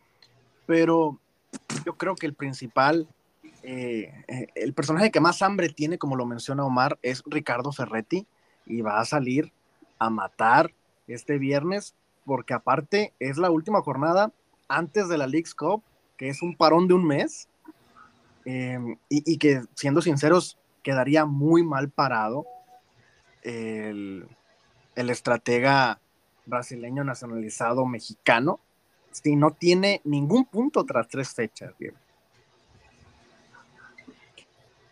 pero yo creo que el principal, eh, eh, el personaje que más hambre tiene, como lo menciona Omar, es Ricardo Ferretti y va a salir a matar este viernes, porque aparte es la última jornada antes de la League's Cup, que es un parón de un mes, em, y, que siendo sinceros, quedaría muy mal parado el, estratega brasileño nacionalizado mexicano, si no tiene ningún punto tras tres fechas,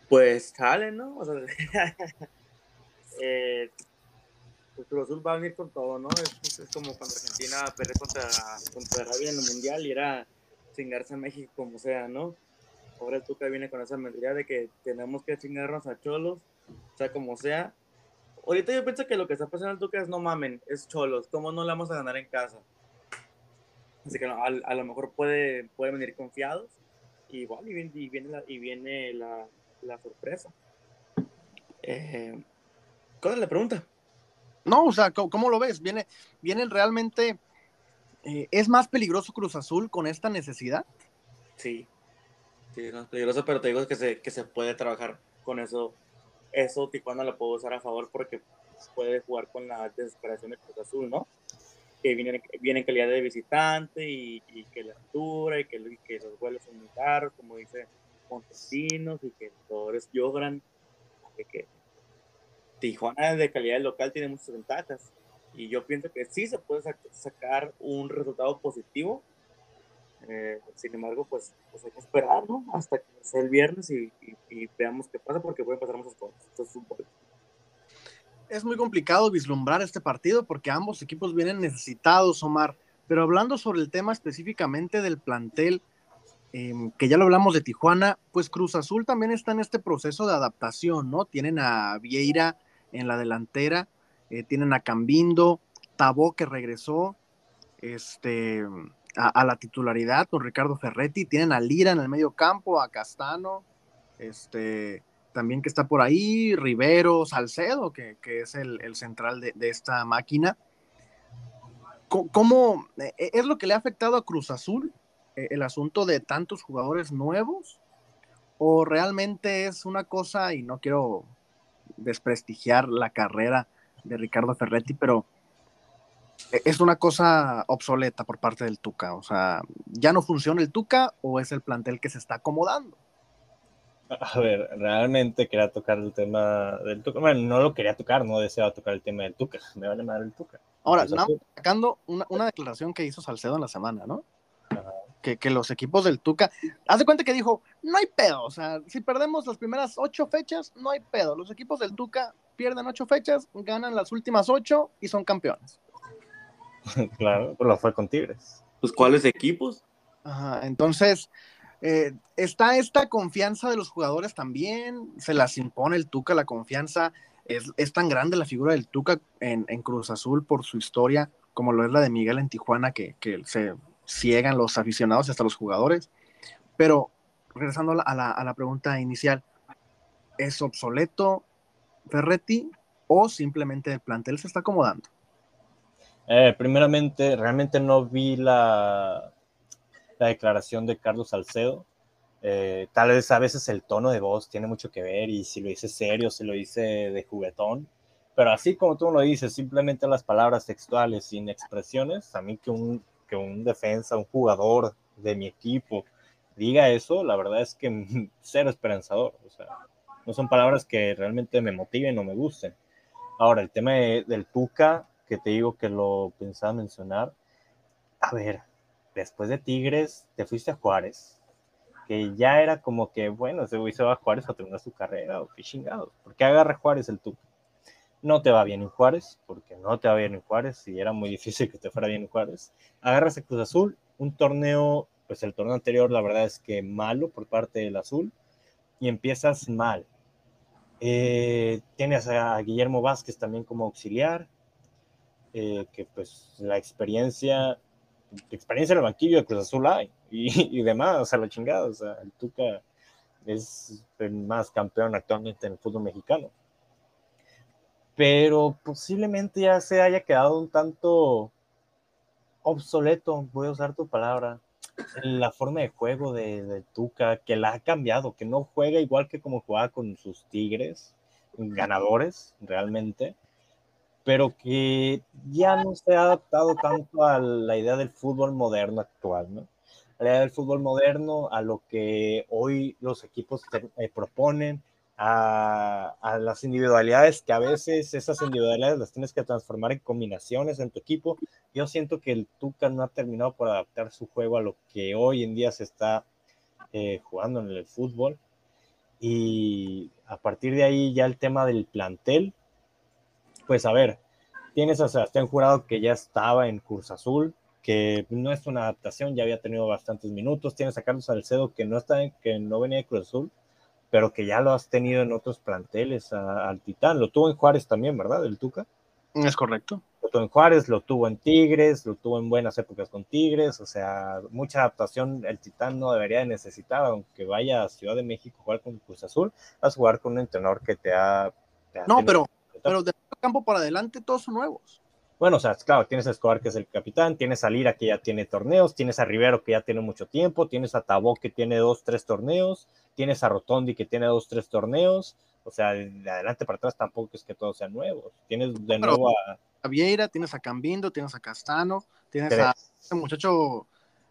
Pues sale, ¿no? eh, pues Cruz Azul va a venir con todo, ¿no? Es, como cuando Argentina perdió contra, contra Arabia en el Mundial y era chingarse a México como sea, ¿no? Ahora el Tuca viene con esa mentalidad de que tenemos que chingarnos a Cholos, sea como sea. Ahorita yo pienso que lo que está pasando el Tuca es no mamen, es Cholos, ¿cómo no le vamos a ganar en casa? Así que a, a, lo mejor puede, puede venir confiados y igual y viene, y viene, la, y viene la, la sorpresa. Eh, ¿Cuál es la pregunta? No, o sea, ¿cómo, lo ves? ¿Viene, vienen realmente... Eh, ¿Es más peligroso Cruz Azul con esta necesidad? Sí, sí, es más peligroso, pero te digo que se, que se puede trabajar con eso. Eso Tijuana lo puedo usar a favor porque puede jugar con la desesperación de Cruz Azul, ¿no? Que viene, viene en calidad de visitante y, y que la altura y que, y que, los vuelos son muy caros, como dice Montesinos, y que los jugadores lloran. Que Tijuana de calidad local tiene muchas ventajas y yo pienso que sí se puede sacar un resultado positivo. Eh, sin embargo, pues, pues, hay que esperar, ¿no? Hasta que sea el viernes y, veamos qué pasa porque pueden pasar muchas cosas. Es muy complicado vislumbrar este partido porque ambos equipos vienen necesitados, Omar. Pero hablando sobre el tema específicamente del plantel, eh, que ya lo hablamos de Tijuana, pues Cruz Azul también está en este proceso de adaptación, ¿no? Tienen a Vieira en la delantera, eh, tienen a Cambindo, Tabó que regresó este, a, la titularidad con Ricardo Ferretti, tienen a Lira en el medio campo, a Castano, este, también que está por ahí, Rivero, Salcedo, que, que es el, el central de, de, esta máquina. ¿Cómo eh, es lo que le ha afectado a Cruz Azul eh, el asunto de tantos jugadores nuevos? ¿O realmente es una cosa, y no quiero desprestigiar la carrera de Ricardo Ferretti, pero es una cosa obsoleta por parte del Tuca. O sea, ¿ya no funciona el Tuca o es el plantel que se está acomodando? A ver, realmente quería tocar el tema del Tuca. Bueno, no lo quería tocar, no deseaba tocar el tema del Tuca. Me vale madre el Tuca. Ahora, no, sacando una, una, declaración que hizo Salcedo en la semana, ¿no? Ajá. Que, que, los equipos del Tuca, haz de cuenta que dijo, no hay pedo, o sea, si perdemos las primeras ocho fechas, no hay pedo. Los equipos del Tuca pierden ocho fechas, ganan las últimas ocho y son campeones. claro, pues lo fue con Tigres. Pues, ¿cuáles equipos? Ajá, entonces, eh, está esta confianza de los jugadores también, se las impone el Tuca, la confianza, es, es tan grande la figura del Tuca en, en, Cruz Azul por su historia, como lo es la de Miguel en Tijuana, que, que se ciegan los aficionados y hasta los jugadores. Pero, regresando a la, a la, a la pregunta inicial, ¿es obsoleto Ferretti o simplemente el plantel se está acomodando? Eh, primeramente, realmente no vi la, la declaración de Carlos Salcedo. Eh, tal vez a veces el tono de voz tiene mucho que ver y si lo dice serio, si lo dice de juguetón. Pero así como tú lo dices, simplemente las palabras textuales sin expresiones, a mí que un, que un defensa, un jugador de mi equipo diga eso, la verdad es que cero esperanzador. O sea, no son palabras que realmente me motiven o me gusten. Ahora, el tema de, del Tuca, que te digo que lo pensaba mencionar, a ver, después de Tigres te fuiste a Juárez, que ya era como que, bueno, se va Juárez a terminar su carrera, o qué chingados, ¿por qué agarra Juárez el Tuca? No te va bien en Juárez, porque no te va bien en Juárez, y era muy difícil que te fuera bien en Juárez. Agarras a Cruz Azul, un torneo, pues el torneo anterior, la verdad es que malo por parte del Azul, y empiezas mal. Eh, tienes a Guillermo Vázquez también como auxiliar, eh, que pues la experiencia, experiencia en el banquillo de Cruz Azul hay, y, demás, o sea, la chingada, o sea, el Tuca es el más campeón actualmente en el fútbol mexicano. Pero posiblemente ya se haya quedado un tanto obsoleto, voy a usar tu palabra, la forma de juego de, de, Tuca, que la ha cambiado, que no juega igual que como jugaba con sus Tigres, ganadores realmente, pero que ya no se ha adaptado tanto a la idea del fútbol moderno actual, ¿no? A la idea del fútbol moderno, a lo que hoy los equipos eh, proponen, a, a, las individualidades, que a veces esas individualidades las tienes que transformar en combinaciones en tu equipo. Yo siento que el Tuca no ha terminado por adaptar su juego a lo que hoy en día se está eh, jugando en el fútbol. Y a partir de ahí ya el tema del plantel, Pues a ver, tienes a Sebastián Jurado que ya estaba en Cruz Azul, que no es una adaptación, ya había tenido bastantes minutos. Tienes a Carlos Salcedo que no está en, que no venía de Cruz Azul, pero que ya lo has tenido en otros planteles al Titán. Lo tuvo en Juárez también, ¿verdad? El Tuca. Es correcto. Lo tuvo en Juárez, lo tuvo en Tigres, lo tuvo en buenas épocas con Tigres, o sea, mucha adaptación el Titán no debería de necesitar, aunque vaya a Ciudad de México a jugar con Cruz Azul, vas a jugar con un entrenador que te ha... no, pero, pero de campo para adelante todos son nuevos. Bueno, o sea, claro, tienes a Escobar que es el capitán, tienes a Lira que ya tiene torneos, tienes a Rivero que ya tiene mucho tiempo, tienes a Tabó que tiene dos, tres torneos, tienes a Rotondi que tiene dos, tres torneos, o sea, de adelante para atrás tampoco es que todos sean nuevos. Tienes de nuevo a... a Vieira, tienes a Cambindo, tienes a Castano, tienes a este muchacho...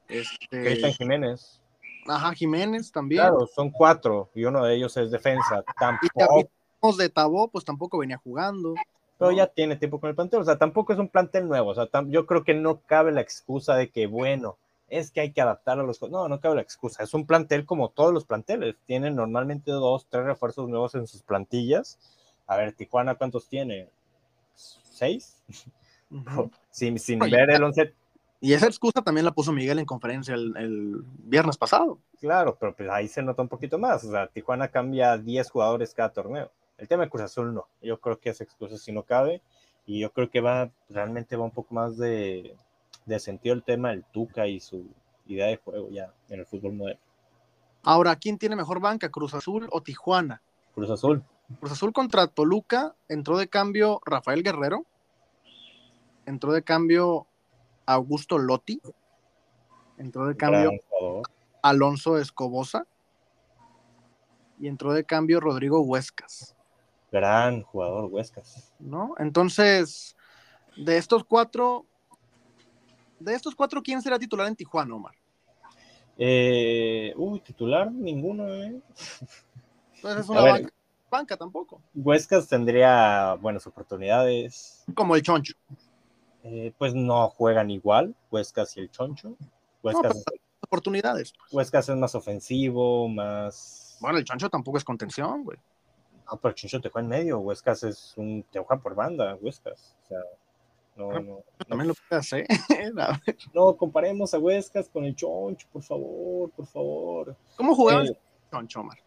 Este... Cristian Jiménez. Ajá, Jiménez también. Claro, son cuatro y uno de ellos es defensa. Tampoco... De Tabó, pues tampoco venía jugando pero ya tiene tiempo con el plantel, o sea, tampoco es un plantel nuevo, o sea, yo creo que no cabe la excusa de que, bueno, es que hay que adaptar a los... No, no cabe la excusa, es un plantel como todos los planteles, tienen normalmente dos, tres refuerzos nuevos en sus plantillas. A ver, Tijuana, ¿cuántos tiene? ¿Seis? sin, sin ver el once... Y esa excusa también la puso Miguel en conferencia el, el, viernes pasado. Claro, pero pues ahí se nota un poquito más. O sea, Tijuana cambia 10 jugadores cada torneo. El tema de Cruz Azul no. Yo creo que esa excusa si no cabe. Y yo creo que va, realmente va un poco más de, de sentido el tema del Tuca y su idea de juego ya en el fútbol moderno. Ahora, ¿quién tiene mejor banca, Cruz Azul o Tijuana? Cruz Azul. Cruz Azul contra Toluca, entró de cambio Rafael Guerrero, entró de cambio Augusto Lotti, entró de cambio Alonso Escobosa y entró de cambio Rodrigo Huescas gran jugador Huescas. ¿No? Entonces, de estos cuatro, de estos cuatro, ¿quién será titular en Tijuana, Omar? Eh, uy, titular, ninguno, ¿eh? Entonces es una banca, tampoco. Huescas tendría buenas oportunidades. Como el Choncho. Eh, pues no juegan igual, Huescas y el Choncho. Huescas, oportunidades. Pues. Huescas es más ofensivo, más. Bueno, el Choncho tampoco es contención, güey. Ah, pero Chincho te juega en medio, Huescas es un, te juega por banda, Huescas. O sea, no, ah, no. También lo puede hacer. no, comparemos a Huescas con el Choncho, por favor, por favor. ¿Cómo jugaba eh, el Choncho, Omar?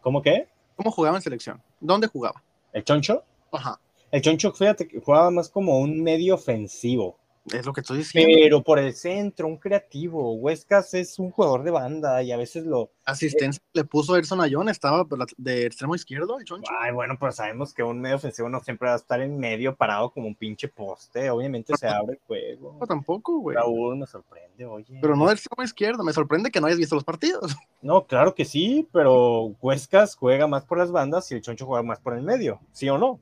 ¿Cómo qué? ¿Cómo jugaba en selección? ¿Dónde jugaba? ¿El Choncho? Ajá. El Choncho, fíjate, jugaba más como un medio ofensivo. Es lo que estoy diciendo. Pero por el centro, un creativo. Huescas es un jugador de banda y a veces lo. Asistencia le puso Erson Ayón, estaba de extremo izquierdo, el choncho. Ay, bueno, pues sabemos que un medio ofensivo no siempre va a estar en medio parado como un pinche poste. Obviamente se abre el juego. No, tampoco, güey. Raúl me sorprende, oye. Pero no de extremo izquierdo, me sorprende que no hayas visto los partidos. No, claro que sí, pero Huescas juega más por las bandas y el choncho juega más por el medio, ¿sí o no?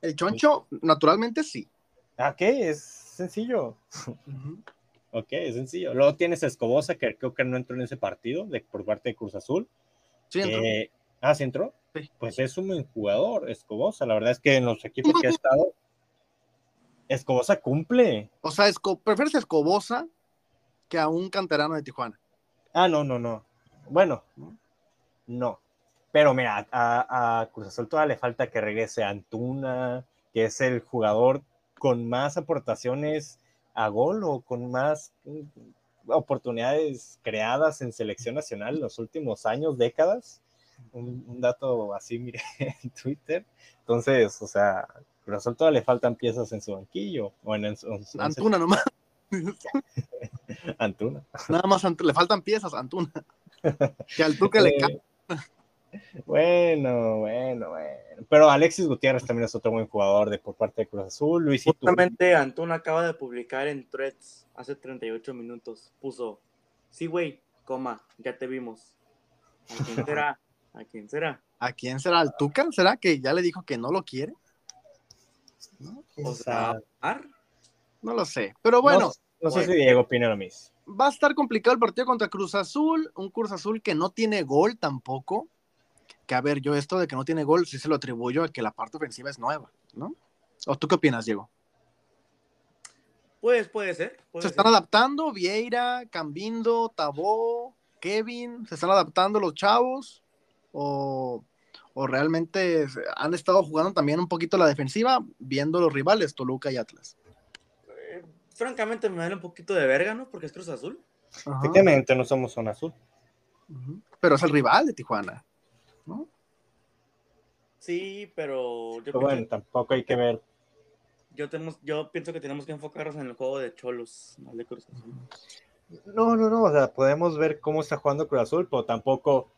El choncho, naturalmente sí. ¿Ah, qué? Es sencillo. Ok, es sencillo. Luego tienes a Escobosa, que creo que no entró en ese partido de, por parte de Cruz Azul. Sí, entró. ah, ¿sí entró? Pues es un buen jugador, Escobosa. La verdad es que en los equipos que ha estado, Escobosa cumple. O sea, ¿prefieres Escobosa que a un canterano de Tijuana? Ah, no, no, no. Bueno, no. Pero mira, a, a Cruz Azul todavía le falta que regrese Antuna, que es el jugador con más aportaciones a gol o con más mm, oportunidades creadas en selección nacional en los últimos años, décadas. Un, dato así, mire, en Twitter. Entonces, o sea, Cruz todavía le faltan piezas en su banquillo. O en, Antuna nomás. Antuna. Nada más le faltan piezas, Antuna. Que al Tuca le cae. Bueno, bueno, bueno. Pero Alexis Gutiérrez también es otro buen jugador de por parte de Cruz Azul. Luis Justamente Antún acaba de publicar en Threads hace 38 minutos. Puso, sí, güey, coma, ya te vimos. ¿A quién será? ¿A quién será? ¿A quién será? ¿Al Tucan? ¿Será que ya le dijo que no lo quiere? ¿No? O sea, no lo sé. Pero bueno. No, sé si Diego opina lo mismo. Va a estar complicado el partido contra Cruz Azul. Un Cruz Azul que no tiene gol tampoco que a ver, yo esto de que no tiene gol sí se lo atribuyo a que la parte ofensiva es nueva, ¿no? ¿O tú qué opinas, Diego? Pues puede ser. se están adaptando Vieira, Cambindo, Tabó, Kevin, se están adaptando los chavos o, o realmente han estado jugando también un poquito la defensiva, viendo los rivales, Toluca y Atlas? Eh, francamente me da un poquito de verga, ¿no? Porque es Cruz Azul. Efectivamente, no somos zona azul. Pero es el rival de Tijuana, ¿no? Sí, pero... Yo bueno, tampoco hay que ver. Yo, tenemos, yo pienso que tenemos que enfocarnos en el juego de Cholos, de Cruz Azul. No, no, no, o sea, podemos ver cómo está jugando Cruz Azul, pero tampoco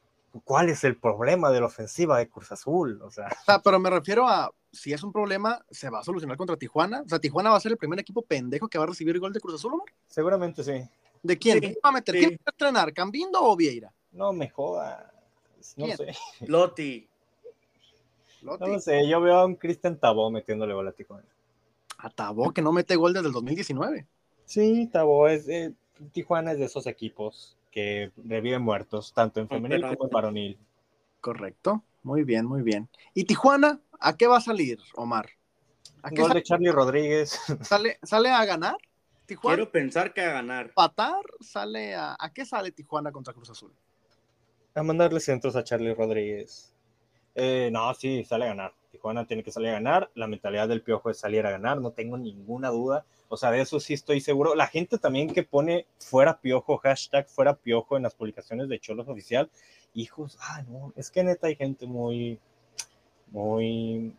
cuál es el problema de la ofensiva de Cruz Azul, o sea. pero me refiero a, si es un problema, ¿se va a solucionar contra Tijuana? O sea, ¿Tijuana va a ser el primer equipo pendejo que va a recibir gol de Cruz Azul, Omar? Seguramente sí. ¿De quién? ¿Quién va a meter? ¿Quién va a entrenar? ¿Cambindo o Vieira? No me joda. No sé. Loti. No sé, yo veo a un Cristian Tabó metiéndole gol a Tijuana. A Tabó que no mete gol desde el 2019. Sí, Tabó es, eh, Tijuana es de esos equipos que reviven muertos, tanto en femenil como en varonil. Correcto, muy bien, muy bien. ¿Y Tijuana a qué va a salir, Omar? ¿A qué Gol de Charlie Rodríguez. ¿Sale, ¿Sale a ganar? Tijuana. Quiero pensar que a ganar. Patar sale a. ¿A qué sale Tijuana contra Cruz Azul? A mandarle centros a Charlie Rodríguez. Eh, no, sí, sale a ganar. Tijuana tiene que salir a ganar. La mentalidad del piojo es salir a ganar, no tengo ninguna duda. O sea, de eso sí estoy seguro. La gente también que pone fuera piojo, hashtag fuera piojo en las publicaciones de Cholos Oficial, hijos, ah, no, es que neta hay gente muy, muy.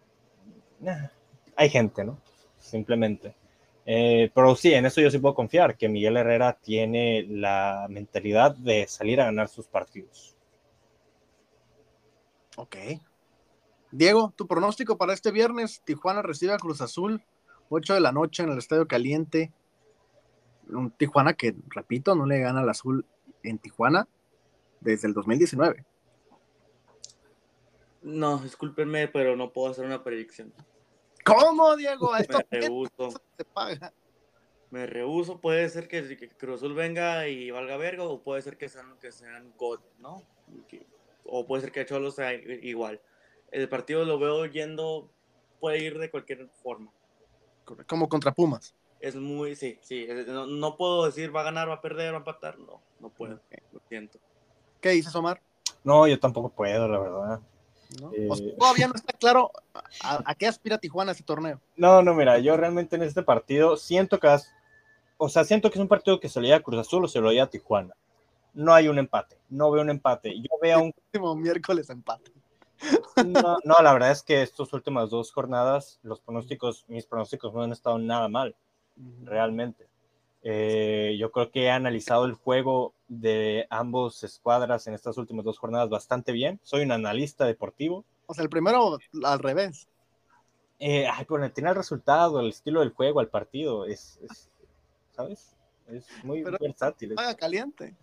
hay gente, ¿no? Simplemente. Eh, pero sí, en eso yo sí puedo confiar, que Miguel Herrera tiene la mentalidad de salir a ganar sus partidos. Ok. Diego, tu pronóstico para este viernes, Tijuana recibe a Cruz Azul, 8 de la noche en el Estadio Caliente. Un Tijuana que, repito, no le gana al Azul en Tijuana desde el 2019. No, discúlpenme, pero no puedo hacer una predicción. ¿Cómo, Diego? Esto Me rehuso. Se paga. Me rehuso. Puede ser que, Cruz Azul venga y valga verga, o puede ser que sean, que sean God, ¿no? O puede ser que Cholo sea igual. El partido lo veo yendo, puede ir de cualquier forma. Como contra Pumas. Es muy, sí, sí. No, puedo decir va a ganar, va a perder, va a empatar. No, no puedo. Lo siento. ¿Qué dices, Omar? No, yo tampoco puedo, la verdad. Eh, todavía no está claro a, qué aspira Tijuana este torneo. No, no, mira, yo realmente en este partido siento que, o sea, siento que es un partido que se lo lleva a Cruz Azul o se lo lleva a Tijuana. No hay un empate, no veo un empate. Yo veo un último miércoles empate. No, no, la verdad es que estas últimas dos jornadas, los pronósticos, mis pronósticos no han estado nada mal, realmente. Eh, yo creo que he analizado el juego de ambos escuadras en estas últimas dos jornadas bastante bien. Soy un analista deportivo. O sea, el primero al revés. Eh, ay, pero tiene el resultado, el estilo del juego, el partido, es, ¿sabes? Es muy versátil. Juega caliente.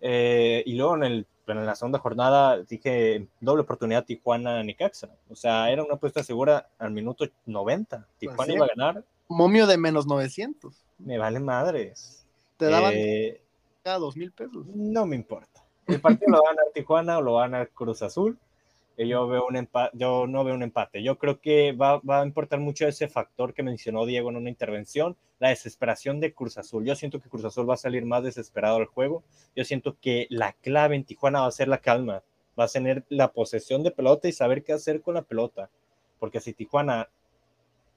Eh, y luego en, el, en la segunda jornada dije doble oportunidad Tijuana-Nicaxa. O sea, era una apuesta segura al minuto 90. Tijuana pues iba a ganar. Momio de menos 900 me vale madres. Te daban eh, cada dos mil pesos. No me importa. El partido lo va a ganar Tijuana o lo va a ganar Cruz Azul. Yo, veo un empate, yo no veo un empate. Yo creo que va, a importar mucho ese factor que mencionó Diego en una intervención, la desesperación de Cruz Azul. Yo siento que Cruz Azul va a salir más desesperado al juego. Yo siento que la clave en Tijuana va a ser la calma. Va a tener la posesión de pelota y saber qué hacer con la pelota. Porque si Tijuana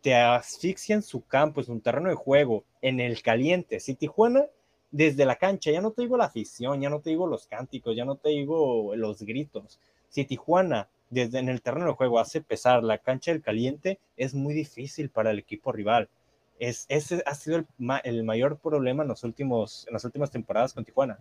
te asfixia en su campo, es un terreno de juego, en el caliente. Si Tijuana, desde la cancha, ya no te digo la afición, ya no te digo los cánticos, ya no te digo los gritos. Si Tijuana, desde en el terreno de juego, hace pesar la cancha del caliente, es muy difícil para el equipo rival. Es, ese ha sido el, el mayor problema en, los últimos, en las últimas temporadas con Tijuana,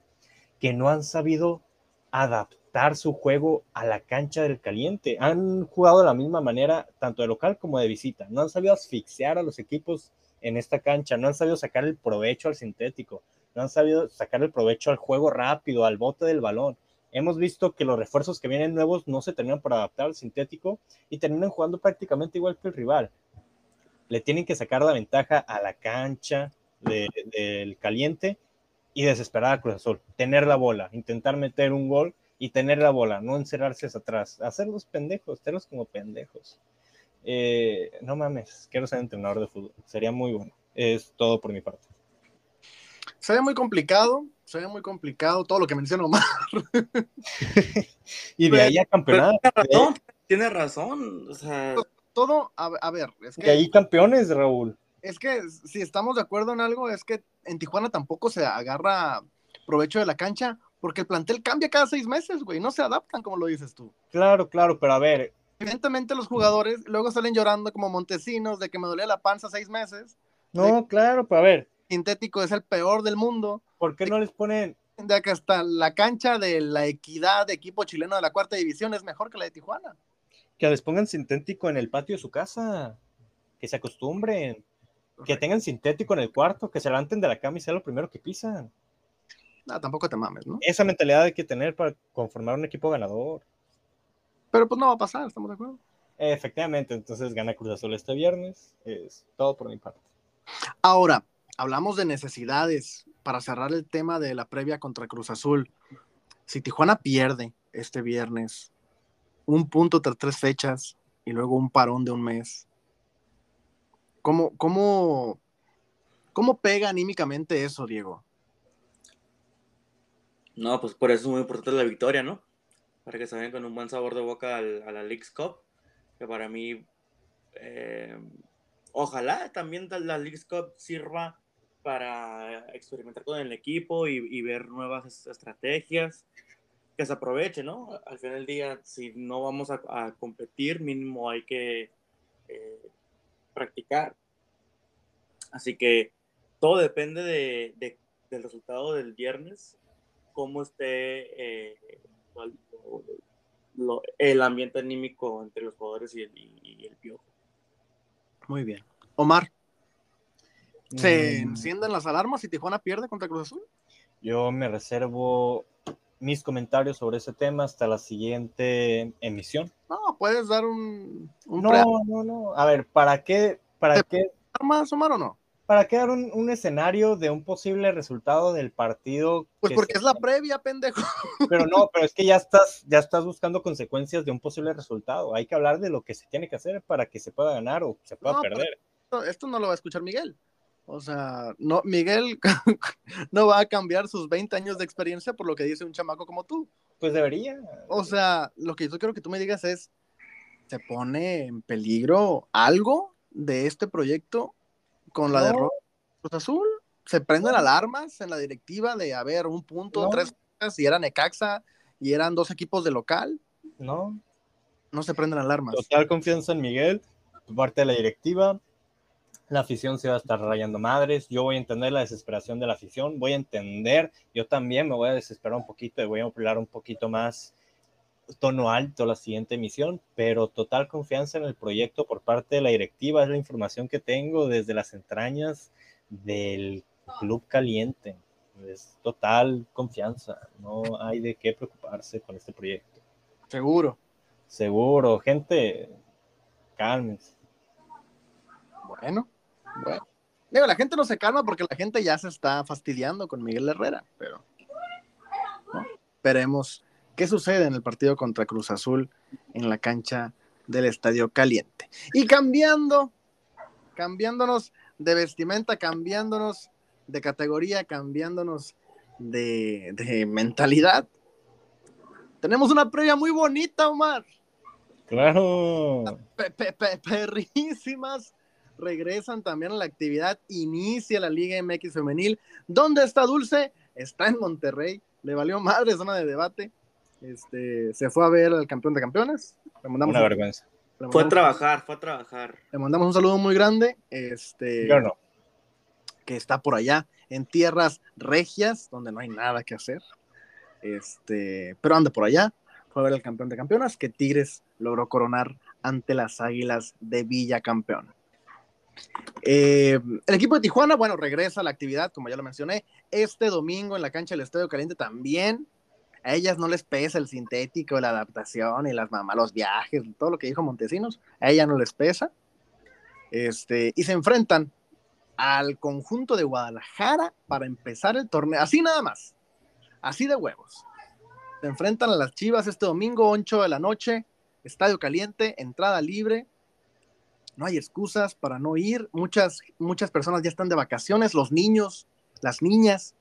que no han sabido adaptar su juego a la cancha del caliente. Han jugado de la misma manera, tanto de local como de visita. No han sabido asfixiar a los equipos en esta cancha, no han sabido sacar el provecho al sintético, no han sabido sacar el provecho al juego rápido, al bote del balón. Hemos visto que los refuerzos que vienen nuevos no se terminan por adaptar al sintético y terminan jugando prácticamente igual que el rival. Le tienen que sacar la ventaja a la cancha del caliente y desesperar a Cruz Azul. Tener la bola, intentar meter un gol y tener la bola, no encerrarse hacia atrás, hacerlos pendejos, tenerlos como pendejos. Eh, no mames, quiero ser entrenador de fútbol, sería muy bueno. Es todo por mi parte. Sería muy complicado, sería muy complicado todo lo que menciono Omar. y de ahí a campeonato. tiene razón. O sea, todo, a, a ver, es que, ahí campeones, Raúl. es que si estamos de acuerdo en algo, es que en Tijuana tampoco se agarra provecho de la cancha, porque el plantel cambia cada seis meses, güey, no se adaptan, como lo dices tú. Claro, claro, pero a ver, Evidentemente los jugadores luego salen llorando como Montesinos de que me dolía la panza seis meses. no, claro, pero a ver, Sintético es el peor del mundo. ¿Por qué no les ponen De que hasta la cancha de la equidad de equipo chileno de la cuarta división es mejor que la de Tijuana. que les pongan sintético en el patio de su casa? Que se acostumbren, que tengan sintético en el cuarto, que se levanten de la cama y sea lo primero que pisan. No, tampoco te mames, ¿no? Esa mentalidad hay que tener para conformar un equipo ganador. Pero pues no va a pasar, ¿estamos de acuerdo? Efectivamente, entonces gana Cruz Azul este viernes. Es todo por mi parte. Ahora, hablamos de necesidades para cerrar el tema de la previa contra Cruz Azul. Si Tijuana pierde este viernes un punto tras tres fechas y luego un parón de un mes, ¿cómo, cómo, cómo pega anímicamente eso, Diego? no, pues por eso es muy importante la victoria, ¿no? Para que se vayan con un buen sabor de boca al- a la League's Cup, que para mí, eh, ojalá también la League's Cup sirva para experimentar con el equipo y, ver nuevas es- estrategias, que se aproveche, ¿no? Al final del día, si no vamos a, competir, mínimo hay que eh, practicar. Así que todo depende de, de- del resultado del viernes, cómo esté eh, lo- el ambiente anímico entre los jugadores y el, y- y el piojo. Muy bien. Omar, ¿se Mm, encienden las alarmas si Tijuana pierde contra Cruz Azul? Yo me reservo mis comentarios sobre ese tema hasta la siguiente emisión. No, puedes dar un, un No, no, no. A ver, ¿para qué, para qué, más, Omar, o no? para qué dar un, un escenario de un posible resultado del partido? Pues que porque se- es la previa, pendejo. Pero no, pero es que ya estás, ya estás buscando consecuencias de un posible resultado. Hay que hablar de lo que se tiene que hacer para que se pueda ganar o se pueda No, perder. esto, esto no lo va a escuchar Miguel. O sea, no, Miguel no va a cambiar sus 20 años de experiencia por lo que dice un chamaco como tú. Pues debería. O sea, lo que yo quiero que tú me digas es, ¿se pone en peligro algo de este proyecto con la derrota de Cruz Azul? ¿Se prenden alarmas en la directiva de, a ver, un punto, No. tres y era Necaxa y eran dos equipos de local? No, No se prenden alarmas. total confianza en Miguel, por parte de la directiva. La afición se va a estar rayando madres. Yo voy a entender la desesperación de la afición. Voy a entender. Yo también me voy a desesperar un poquito y voy a hablar un poquito más tono alto la siguiente emisión, pero total confianza en el proyecto por parte de la directiva. Es la información que tengo desde las entrañas del Club Caliente. Es total confianza. No hay de qué preocuparse con este proyecto. Seguro. Seguro, gente, cálmense. Bueno, bueno. Digo, la gente no se calma porque la gente ya se está fastidiando con Miguel Herrera, pero ¿no? veremos qué sucede en el partido contra Cruz Azul en la cancha del Estadio Caliente. Y cambiando, cambiándonos de vestimenta, cambiándonos de categoría, cambiándonos de, de mentalidad. Tenemos una previa muy bonita, Omar. Claro. Pe- pe- pe- perrísimas regresan también a la actividad, inicia la Liga MX femenil. ¿Dónde está Dulce? Está en Monterrey, le valió madre zona de debate. Este, se fue a ver al campeón de campeones. Le mandamos, Una un, vergüenza. le Fue a trabajar, fue a trabajar. le mandamos un saludo muy grande. Este, Yo no. que está por allá en tierras regias, donde no hay nada que hacer. Este, pero anda por allá. Fue a ver al campeón de campeonas, que Tigres logró coronar ante las Águilas de Villa Campeón. Eh, el equipo de Tijuana, bueno, regresa a la actividad, como ya lo mencioné, este domingo en la cancha del Estadio Caliente también. A ellas no les pesa el sintético, la adaptación y las mamás, los viajes, todo lo que dijo Montesinos, a ella no les pesa. Este, y se enfrentan al conjunto de Guadalajara para empezar el torneo. Así nada más. Así de huevos. Se enfrentan a las Chivas este domingo, 8 de la noche, estadio caliente, entrada libre. No hay excusas para no ir. Muchas, muchas personas ya están de vacaciones. Los niños, las niñas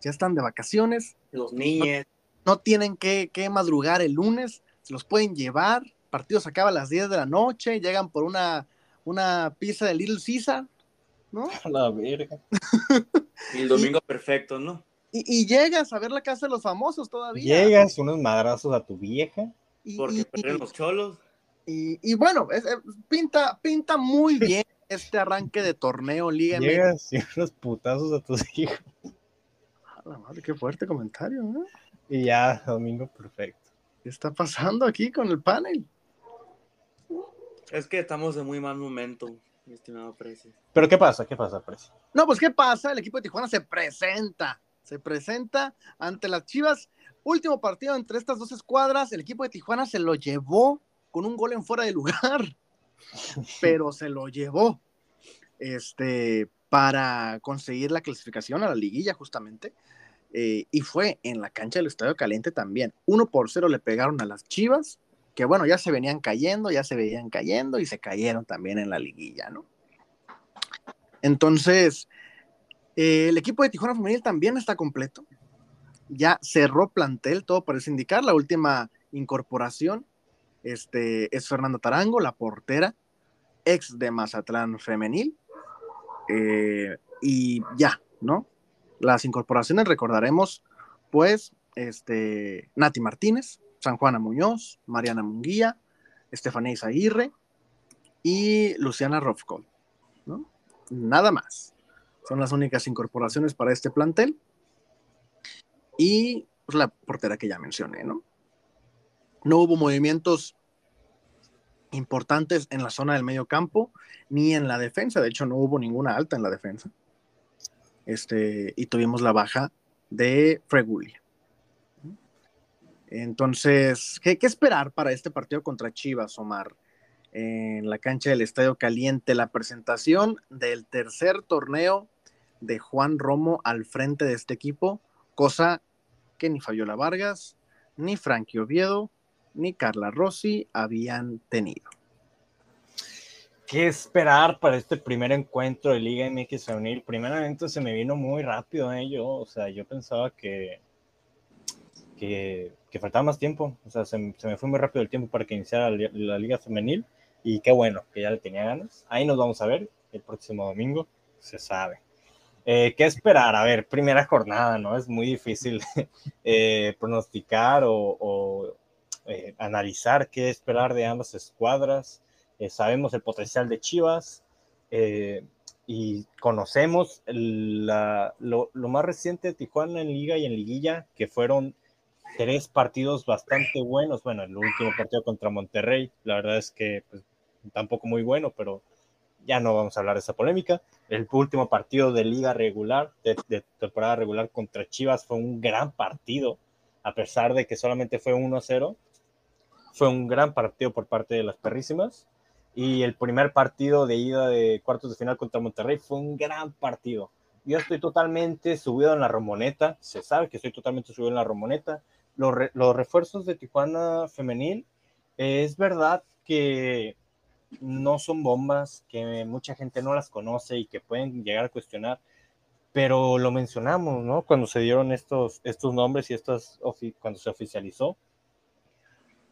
ya están de vacaciones. Los niños. No tienen que, que madrugar el lunes. Se los pueden llevar partido se acaba a las 10 de la noche, llegan por una, una pizza de Little Caesar, ¿no? La verga. Y el domingo perfecto, ¿no? Y, y llegas a ver la casa de los famosos todavía. Llegas unos madrazos a tu vieja. Y, Porque y- perdieron los cholos. Y- y bueno, es- pinta, pinta muy bien este arranque de torneo Liga MX. Llegas y unos putazos a tus hijos. A la madre, qué fuerte comentario, ¿no? Y ya, domingo perfecto. ¿Qué está pasando aquí con el panel? Es que estamos en muy mal momento, mi estimado Precio. Pero ¿qué pasa? ¿Qué pasa, Precio? No, pues ¿qué pasa? El equipo de Tijuana se presenta, se presenta ante las Chivas. Último partido entre estas dos escuadras, el equipo de Tijuana se lo llevó con un gol en fuera de lugar, pero se lo llevó este, para conseguir la clasificación a la liguilla justamente. Eh, y fue en la cancha del Estadio Caliente también. Uno por cero le pegaron a las Chivas, que bueno, ya se venían cayendo, ya se veían cayendo y se cayeron también en la liguilla, ¿no? Entonces, eh, el equipo de Tijuana Femenil también está completo. Ya cerró plantel, todo parece indicar. La última incorporación este, es Fernanda Tarango, la portera, ex de Mazatlán Femenil. Eh, y ya, ¿no? Las incorporaciones recordaremos, pues, este, Nati Martínez, San Juana Muñoz, Mariana Munguía, Estefanía Izaguirre y Luciana Rofcol, ¿no? Nada más. Son las únicas incorporaciones para este plantel. Y pues, la portera que ya mencioné, ¿no? No hubo movimientos importantes en la zona del medio campo ni en la defensa. De hecho, no hubo ninguna alta en la defensa. Este, y tuvimos la baja de Fregulia. Entonces, ¿qué, ¿qué, esperar para este partido contra Chivas, Omar? En la cancha del Estadio Caliente, la presentación del tercer torneo de Juan Romo al frente de este equipo, cosa que ni Fabiola Vargas, ni Frankie Oviedo, ni Carla Rossi habían tenido. ¿Qué esperar para este primer encuentro de Liga MX Femenil? Primeramente se me vino muy rápido, ¿eh? Yo, o sea, yo pensaba que, que, faltaba más tiempo, o sea, se, me fue muy rápido el tiempo para que iniciara la, Liga Femenil y qué bueno, que ya le tenía ganas. Ahí nos vamos a ver el próximo domingo, se sabe. Eh, ¿Qué esperar? A ver, primera jornada, ¿no? Es muy difícil eh, pronosticar o eh, analizar qué esperar de ambas escuadras. Eh, sabemos el potencial de Chivas eh, y conocemos lo, más reciente de Tijuana en Liga y en Liguilla, que fueron tres partidos bastante buenos. Bueno, el último partido contra Monterrey, la verdad es que pues, tampoco muy bueno, pero ya no vamos a hablar de esa polémica. El último partido de liga regular, de, de, temporada regular contra Chivas fue un gran partido, a pesar de que solamente fue 1-0. Fue un gran partido por parte de las perrísimas. Y el primer partido de ida de cuartos de final contra Monterrey fue un gran partido. Yo estoy totalmente subido en la Romoneta, se sabe que estoy totalmente subido en la Romoneta. Los, re, los refuerzos de Tijuana femenil, eh, es verdad que no son bombas, que mucha gente no las conoce y que pueden llegar a cuestionar, pero lo mencionamos, ¿no? Cuando se dieron estos, estos nombres y estas, cuando se oficializó,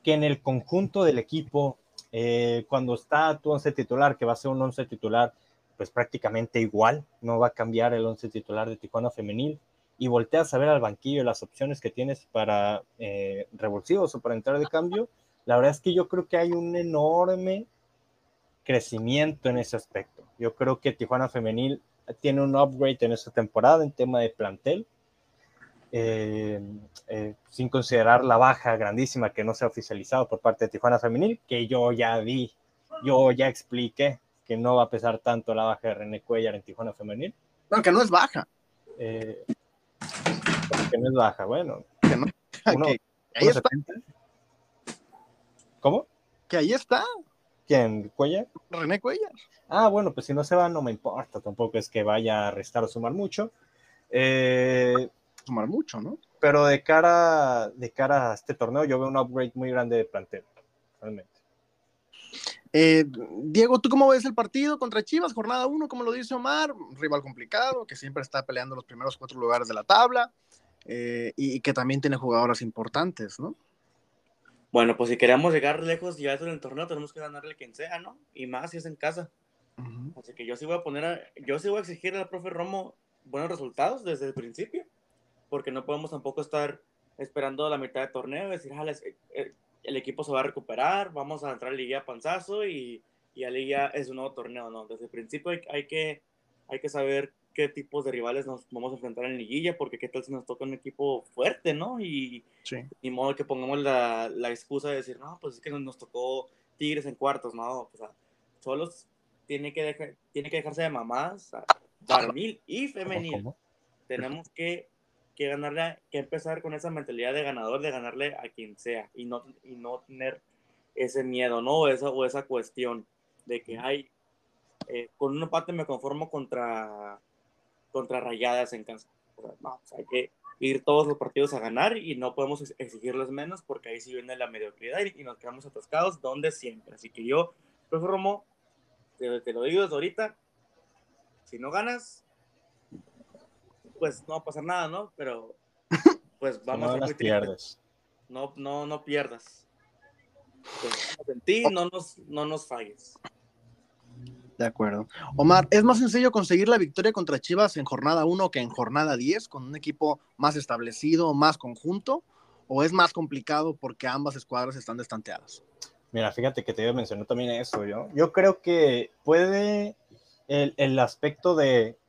que en el conjunto del equipo, eh, cuando está tu once titular, que va a ser un once titular, pues prácticamente igual, no va a cambiar el once titular de Tijuana femenil, y volteas a ver al banquillo las opciones que tienes para eh, revulsivos o para entrar de cambio, la verdad es que yo creo que hay un enorme crecimiento en ese aspecto. Yo creo que Tijuana Femenil tiene un upgrade en esta temporada en tema de plantel, eh, eh, sin considerar la baja grandísima que no se ha oficializado por parte de Tijuana Femenil, que yo ya vi, yo ya expliqué que no va a pesar tanto la baja de René Cuellar en Tijuana Femenil. No, que no es baja. Eh, que no es baja, bueno. Que no, uno, que ahí está. ¿Cómo? Que ahí está. ¿Quién? ¿Cuellar? René Cuellar. Ah, bueno, pues si no se va, no me importa. Tampoco es que vaya a restar o sumar mucho. Eh, sumar mucho, ¿no? Pero de cara, de cara a este torneo, yo veo un upgrade muy grande de plantel, realmente. Eh, Diego, ¿tú cómo ves el partido contra Chivas? Jornada 1, como lo dice Omar, un rival complicado, que siempre está peleando los primeros cuatro lugares de la tabla eh, y, y, que también tiene jugadoras importantes, ¿no? Bueno, pues si queremos llegar lejos y alto en el torneo, tenemos que ganarle quien sea, ¿no? Y más si es en casa. Así que yo sí voy a poner, a, yo sí voy a exigir al profe Romo buenos resultados desde el principio, porque no podemos tampoco estar esperando la mitad de torneo y decir, ah, eh, el equipo se va a recuperar, vamos a entrar a Liga Panzazo y, y a Liga es un nuevo torneo, ¿no? Desde el principio hay, que, hay que saber qué tipos de rivales nos vamos a enfrentar en liguilla, porque qué tal si nos toca un equipo fuerte, ¿no? Y ni modo que pongamos la, la, excusa de decir, no, pues es que nos tocó Tigres en cuartos, ¿no? O sea, solos tiene que, dejar, tiene que dejarse de mamás, varonil y femenil. Tenemos que, que ganarle, que empezar con esa mentalidad de ganador, de ganarle a quien sea y no, y no tener ese miedo, ¿no? O esa, o esa cuestión de que hay, eh, con un empate me conformo contra, contra rayadas en casa. no, hay que ir todos los partidos a ganar y no podemos exigirles menos porque ahí sí viene la mediocridad y, nos quedamos atascados donde siempre. Así que yo, profe Romo, te, lo digo desde ahorita, si no ganas, pues no va a pasar nada, ¿no? Pero pues vamos no a pierdes. No, no, no pierdas. Pues, en ti, no nos, no nos falles. De acuerdo. Omar, ¿es más sencillo conseguir la victoria contra Chivas en jornada 1 que en jornada 10, con un equipo más establecido, más conjunto? ¿O es más complicado porque ambas escuadras están destanteadas? Mira, fíjate que te iba a mencionar también eso, yo. Yo creo que puede el, el aspecto de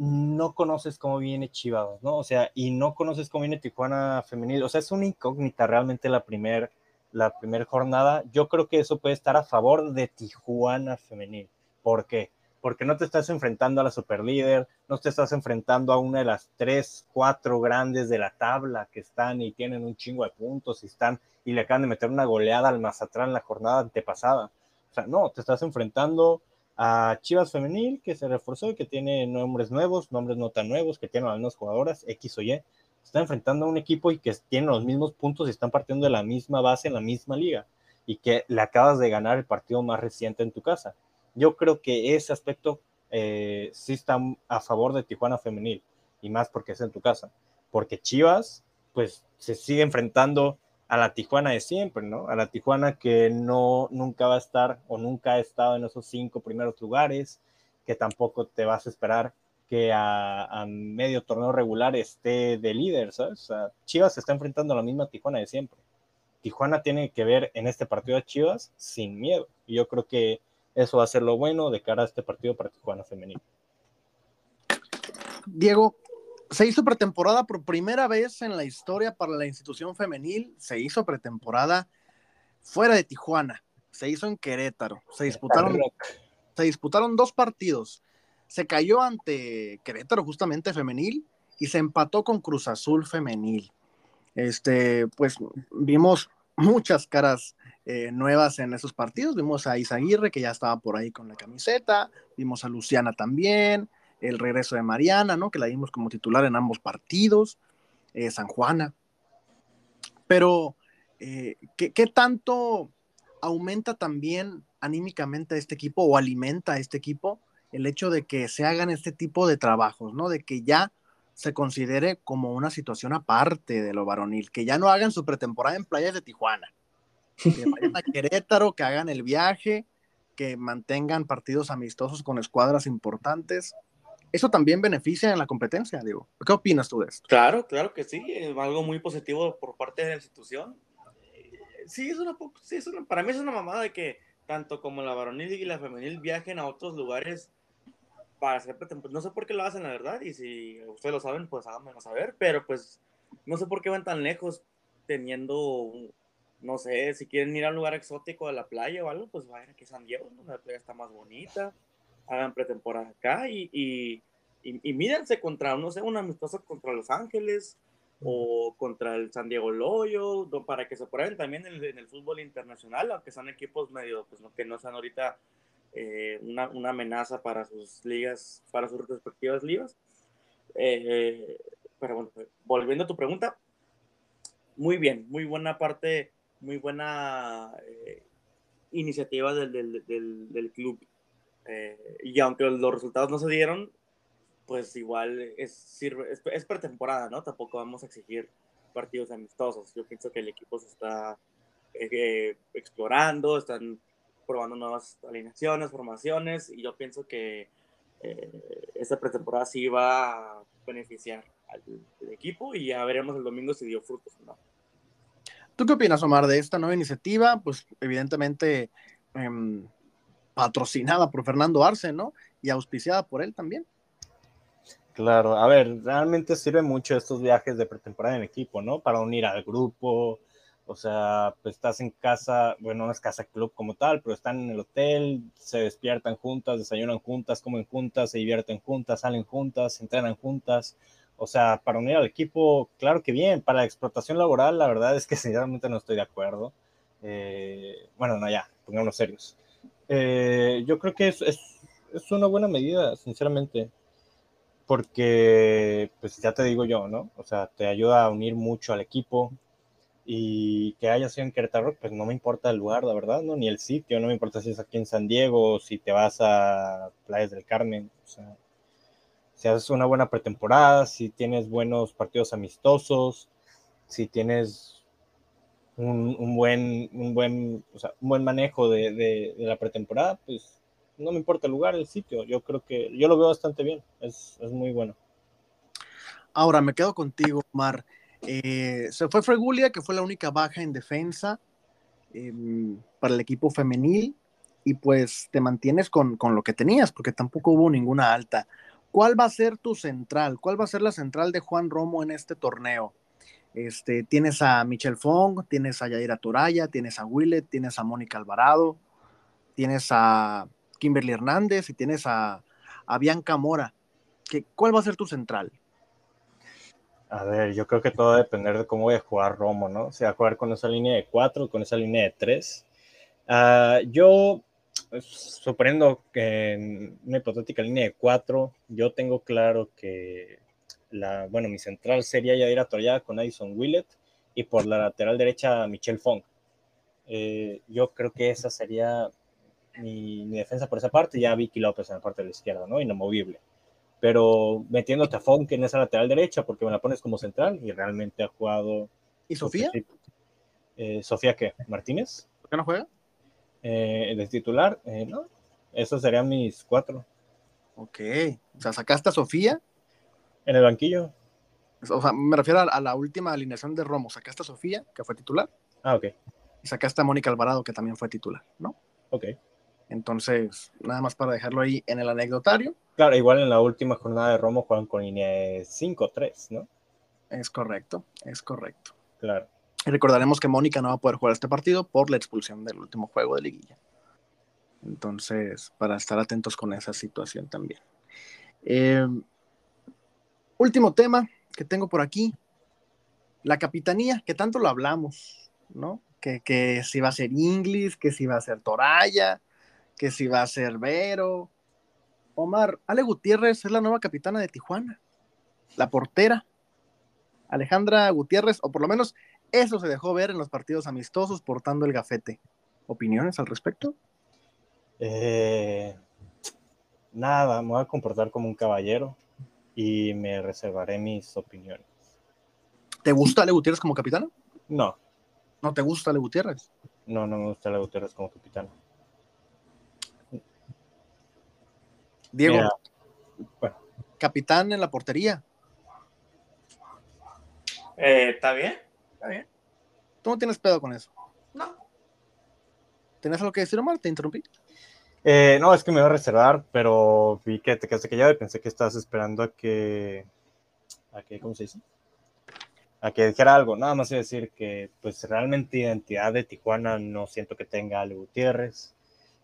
no conoces cómo viene Chivas, ¿no? O sea, y no conoces cómo viene Tijuana femenil. O sea, es una incógnita realmente la primera la primera jornada. Yo creo que eso puede estar a favor de Tijuana femenil. ¿Por qué? Porque no te estás enfrentando a la superlíder, no te estás enfrentando a una de las tres, cuatro grandes de la tabla que están y tienen un chingo de puntos y están y le acaban de meter una goleada al Mazatlán la jornada antepasada. O sea, no, te estás enfrentando a Chivas Femenil, que se reforzó y que tiene nombres nuevos, nombres no tan nuevos, que tienen algunas jugadoras, X o Y. Está enfrentando a un equipo y que tiene los mismos puntos y están partiendo de la misma base en la misma liga y que le acabas de ganar el partido más reciente en tu casa. Yo creo que ese aspecto eh, sí está a favor de Tijuana Femenil y más porque es en tu casa. Porque Chivas, pues se sigue enfrentando a la Tijuana de siempre, ¿no? A la Tijuana que no nunca va a estar o nunca ha estado en esos cinco primeros lugares, que tampoco te vas a esperar que a, medio torneo regular esté de líder, ¿sabes? O sea, Chivas se está enfrentando a la misma Tijuana de siempre. Tijuana tiene que ver en este partido a Chivas sin miedo. Y yo creo que eso va a ser lo bueno de cara a este partido para Tijuana femenino. Diego, se hizo pretemporada por primera vez en la historia para la institución femenil, se hizo pretemporada fuera de Tijuana, se hizo en Querétaro, se disputaron, se disputaron dos partidos, se cayó ante Querétaro justamente femenil y se empató con Cruz Azul femenil. Este, pues vimos muchas caras eh, nuevas en esos partidos, vimos a Isaguirre que ya estaba por ahí con la camiseta, vimos a Luciana también, el regreso de Mariana, ¿no? Que la vimos como titular en ambos partidos, eh, San Juana. Pero, eh, ¿qué, tanto aumenta también anímicamente a este equipo o alimenta a este equipo el hecho de que se hagan este tipo de trabajos, ¿no? De que ya se considere como una situación aparte de lo varonil, que ya no hagan su pretemporada en playas de Tijuana, que vayan a Querétaro, que hagan el viaje, que mantengan partidos amistosos con escuadras importantes eso también beneficia en la competencia, digo. ¿Qué opinas tú de esto? Claro, claro que sí, es algo muy positivo por parte de la institución. Sí, es una, para mí es una mamada de que tanto como la varonil y la femenil viajen a otros lugares para hacer No sé por qué lo hacen, la verdad, y si ustedes lo saben, pues háganmelo saber, pero pues no sé por qué van tan lejos teniendo, no sé, si quieren ir a un lugar exótico de la playa o algo, pues vayan aquí a San Diego, la playa está más bonita hagan pretemporada acá y, y, y, mírense contra, no sé, una amistosa contra Los Ángeles o contra el San Diego Loyo, para que se prueben también en, el fútbol internacional, aunque son equipos medio, pues no, que no sean ahorita eh, una, una, amenaza para sus ligas, para sus respectivas ligas. Eh, pero bueno, volviendo a tu pregunta, muy bien, muy buena parte, muy buena eh, iniciativa del, del, del, del, club. Eh, y aunque los resultados no se dieron, pues igual es, es, pretemporada, ¿no? Tampoco vamos a exigir partidos amistosos. Yo pienso que el equipo se está eh, explorando, están probando nuevas alineaciones, formaciones, y yo pienso que eh, esta pretemporada sí va a beneficiar al, equipo y ya veremos el domingo si dio frutos o no. ¿Tú qué opinas, Omar, de esta nueva iniciativa? Pues evidentemente em, patrocinada por Fernando Arce, ¿no? Y auspiciada por él también. Claro, a ver, realmente sirve mucho estos viajes de pretemporada en equipo, ¿no? Para unir al grupo, o sea, pues estás en casa, bueno, no es casa club como tal, pero están en el hotel, se despiertan juntas, desayunan juntas, comen juntas, se divierten juntas, salen juntas, entrenan juntas. O sea, para unir al equipo, claro que bien. Para la explotación laboral, la verdad es que sinceramente no estoy de acuerdo. Eh, bueno, no, ya, pongámonos serios. Eh, yo creo que es, es, es una buena medida, sinceramente porque, pues ya te digo yo, ¿no? O sea, te ayuda a unir mucho al equipo y que haya sido en Querétaro, pues no me importa el lugar, la verdad, ¿no? Ni el sitio, no me importa si es aquí en San Diego, o si te vas a Playas del Carmen, o sea, si haces una buena pretemporada, si tienes buenos partidos amistosos, si tienes un, un buen, un buen, o sea, un buen manejo de, de, la pretemporada, pues no me importa el lugar, el sitio. Yo creo que yo lo veo bastante bien. Es, es muy bueno. Ahora me quedo contigo, Omar. Eh, se fue Fregulia, que fue la única baja en defensa eh, para el equipo femenil, y pues te mantienes con, con, lo que tenías, porque tampoco hubo ninguna alta. ¿Cuál va a ser tu central? ¿Cuál va a ser la central de Juan Romo en este torneo? Este, tienes a Michelle Fong, tienes a Yaira Turaya, tienes a Willet, tienes a Mónica Alvarado, tienes a Kimberly Hernández y tienes a, Bianca Mora. ¿Qué, ¿Cuál va a ser tu central? A ver, yo creo que todo va a depender de cómo voy a jugar Romo, ¿no? Si va a jugar con esa línea de 4 o con esa línea de 3. Uh, ah, yo pues, suponiendo que en una hipotética línea de 4, yo tengo claro que la, bueno, mi central sería Yadira Toya con Addison Willett y por la lateral derecha Michelle Fong. Eh, yo creo que esa sería mi, mi, defensa por esa parte, ya Vicky López en la parte de la izquierda, ¿no? Inamovible. Pero metiéndote a Funk en esa lateral derecha, porque me la pones como central y realmente ha jugado. ¿Y Sofía? Eh, ¿Sofía qué? ¿Martínez? ¿Por qué no juega? Eh, de titular, eh, no. Esos serían mis cuatro. Ok. O sea, sacaste a Sofía. En el banquillo. O sea, me refiero a, a la última alineación de Romo. Sacaste a Sofía, que fue titular. Ah, ok. Y sacaste a Mónica Alvarado, que también fue titular, ¿no? Ok. Entonces, nada más para dejarlo ahí en el anecdotario. Claro, igual en la última jornada de Romo juegan con línea 5-3, ¿no? Es correcto, es correcto. Claro. Y recordaremos que Mónica no va a poder jugar este partido por la expulsión del último juego de liguilla. Entonces, para estar atentos con esa situación también. Eh, último tema que tengo por aquí, la capitanía, que tanto lo hablamos, ¿no? Que, que si va a ser Inglis, que si va a ser Toraya, que si va a ser Vero. Omar, Ale Gutiérrez es la nueva capitana de Tijuana, la portera. Alejandra Gutiérrez, o por lo menos eso se dejó ver en los partidos amistosos portando el gafete. ¿Opiniones al respecto? Eh, nada, me voy a comportar como un caballero y me reservaré mis opiniones. ¿Te gusta Ale Gutiérrez como capitana? No. ¿No te gusta Ale Gutiérrez? No, no me gusta Ale Gutiérrez como capitana. Diego, Mira, bueno. capitán en la portería. Eh, ¿Está bien? ¿Está bien? ¿Tú no tienes pedo con eso? No. ¿Tenías algo que decir, Omar? ¿Te interrumpí? Eh, no, es que me iba a reservar, pero vi que te quedaste callado y pensé que estabas esperando a que, a que, ¿cómo se dice? A que dijera algo. Nada más iba a decir que, pues, realmente identidad de Tijuana no siento que tenga Ale Gutiérrez.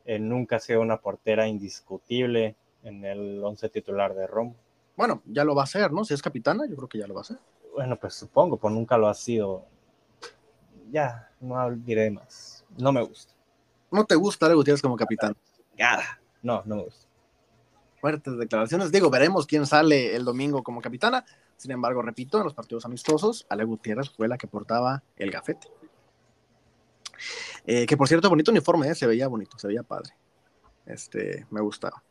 Eh, nunca ha sido una portera indiscutible en el once titular de Rom. Bueno, ya lo va a hacer, ¿no? Si es capitana, yo creo que ya lo va a hacer. Bueno, pues supongo, pues nunca lo ha sido. Ya, no diré más. No me gusta. ¿No te gusta Ale Gutiérrez como capitán? No, no me gusta. Fuertes declaraciones. Digo, veremos quién sale el domingo como capitana. Sin embargo, repito, en los partidos amistosos, Ale Gutiérrez fue la que portaba el gafete. Eh, que por cierto, bonito uniforme, ¿eh? se veía bonito, se veía padre. Este, me gustaba.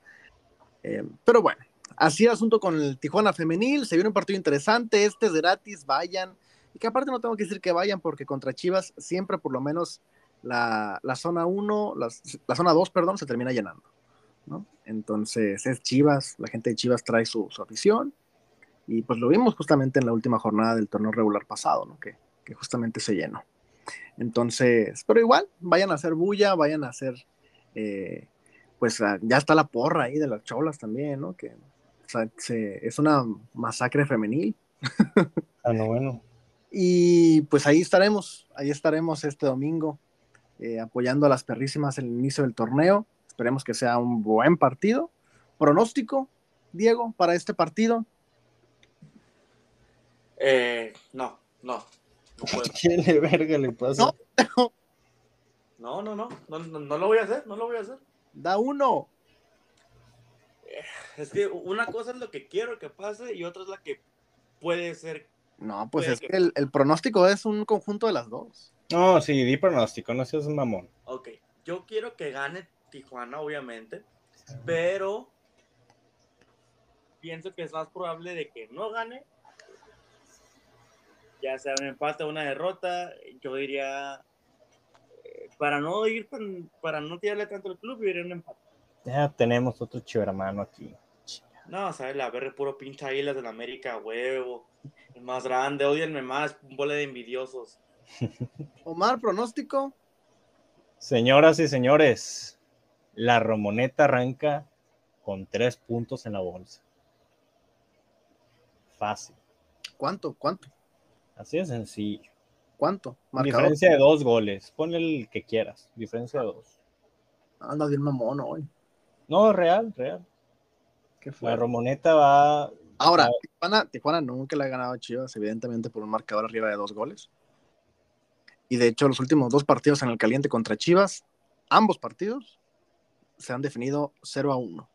Eh, pero bueno, así el asunto con el Tijuana Femenil. Se viene un partido interesante. Este es gratis. Vayan. y que aparte no tengo que decir que vayan porque contra Chivas siempre por lo menos la, zona 1, la zona 2, perdón, se termina llenando. ¿no? Entonces es Chivas, la gente de Chivas trae su, afición y pues lo vimos justamente en la última jornada del torneo regular pasado, ¿no? que, que justamente se llenó. Entonces, pero igual, vayan a hacer bulla, vayan a hacer, eh, pues ah, ya está la porra ahí de las cholas también, ¿no? Que es una masacre femenil. Ah, no, bueno. Y pues ahí estaremos, ahí estaremos este domingo eh, apoyando a las perrísimas en el inicio del torneo. Esperemos que sea un buen partido. Pronóstico, Diego, para este partido. Eh, no, no. ¿Qué le verga le pasa? No, no, no, no, no, lo voy a hacer, no lo voy a hacer. Da uno. Es que una cosa es lo que quiero que pase y otra es la que puede ser. No, pues es que, el, el, pronóstico es un conjunto de las dos. No, sí, di pronóstico, no seas un mamón. Ok, yo quiero que gane Tijuana, obviamente, pero pienso que es más probable de que no gane ya sea un empate o una derrota, yo diría, eh, para no ir, para no tirarle tanto al club, yo diría un empate. Ya tenemos otro hermano aquí. No, sabes, la verre puro pinche águilas de la América, huevo. El más grande, odienme más, un bole de envidiosos. Omar, pronóstico. Señoras y señores, la Romoneta arranca con tres puntos en la bolsa. Fácil. ¿Cuánto? ¿Cuánto? Así de sencillo. ¿Cuánto? Diferencia de dos goles. Ponle el que quieras. Diferencia de dos. Anda bien mamón hoy. No, real, real. ¿Qué fue? La Romoneta va. Ahora, Tijuana, Tijuana nunca le ha ganado a Chivas, evidentemente por un marcador arriba de dos goles. Y de hecho, los últimos dos partidos en el caliente contra Chivas, ambos partidos se han definido 0 a 1.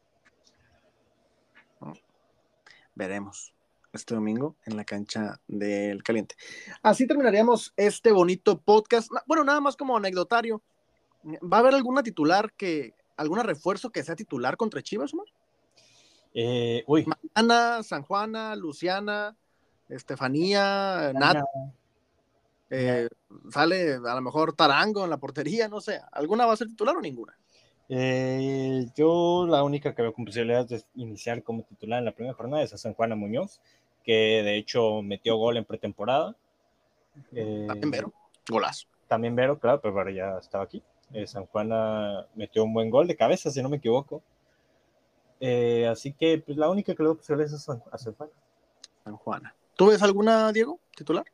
Veremos este domingo en la cancha del Caliente. Así terminaríamos este bonito podcast. Bueno, nada más como anecdotario. ¿Va a haber alguna titular que, alguna refuerzo que sea titular contra Chivas, Omar? Eh, uy. Ana, San Juana, Luciana, Estefanía, Nat. Eh, sale a lo mejor Tarango en la portería, no sé. ¿Alguna va a ser titular o ninguna? Eh, yo la única que veo con posibilidades de iniciar como titular en la primera jornada es a San Juana Muñoz que de hecho metió gol en pretemporada. también eh, Vero, golazo. También Vero, claro, pero ya estaba aquí. Eh, San Juana metió un buen gol de cabeza, si no me equivoco. Así que pues, la única que le doy es a San, Juana. San Juana. ¿Tú ves alguna, Diego, titular?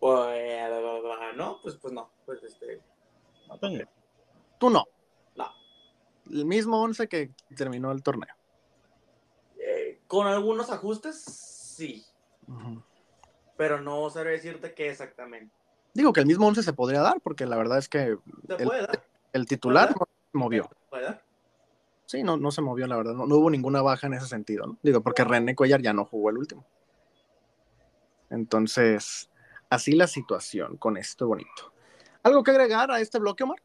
Pues, no, pues, pues no. Pues este. Tú no el mismo 11 que terminó el torneo. Eh, con algunos ajustes, sí. Pero no sabré decirte qué exactamente. Digo que el mismo 11 se podría dar, porque la verdad es que el, titular no se movió. Sí, no, no se movió, la verdad. No, hubo ninguna baja en ese sentido, ¿no? Digo, porque René Cuellar ya no jugó el último. Entonces, así la situación con esto bonito. ¿Algo que agregar a este bloque, Omar?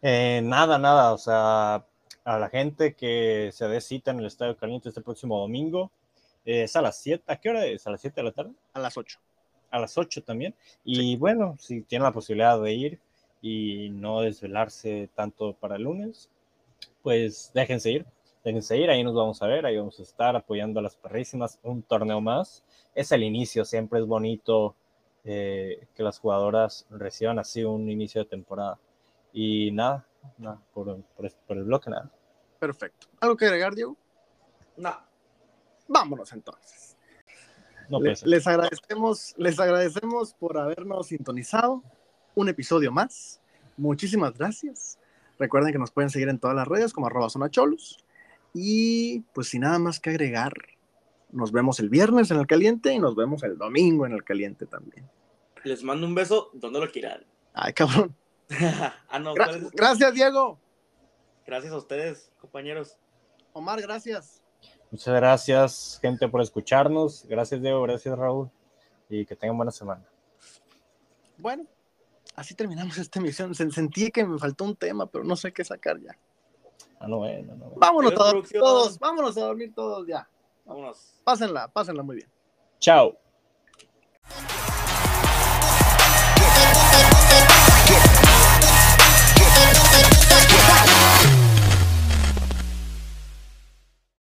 Eh, nada, nada, o sea, a la gente que se dé cita en el Estadio Caliente este próximo domingo, eh, es a las 7, ¿a qué hora es? ¿A las 7 de la tarde? A las 8. A las 8 también. Y bueno, si tienen la posibilidad de ir y no desvelarse tanto para el lunes, pues déjense ir, déjense ir, ahí nos vamos a ver, ahí vamos a estar apoyando a las perrísimas, un torneo más. Es el inicio, siempre es bonito eh, que las jugadoras reciban así un inicio de temporada. Y nada, nada por, por, el bloque nada. Perfecto. ¿Algo que agregar, Diego? No. Vámonos entonces. No les, agradecemos, les agradecemos por habernos sintonizado. Un episodio más. Muchísimas gracias. Recuerden que nos pueden seguir en todas las redes como arroba cholos Y pues sin nada más que agregar, nos vemos el viernes en el caliente y nos vemos el domingo en el caliente también. Les mando un beso donde lo quieran. Ay, cabrón. Ah, gracias, Diego. Gracias a ustedes, compañeros. Omar, gracias. Muchas gracias, gente, por escucharnos. Gracias, Diego. Gracias, Raúl. Y que tengan buena semana. Bueno, así terminamos esta emisión. Sentí que me faltó un tema, pero no sé qué sacar ya. Ah, no, eh, no, no. Vámonos todos, todos, vámonos a dormir todos ya. Vámonos. Pásenla, pásenla muy bien. Chao.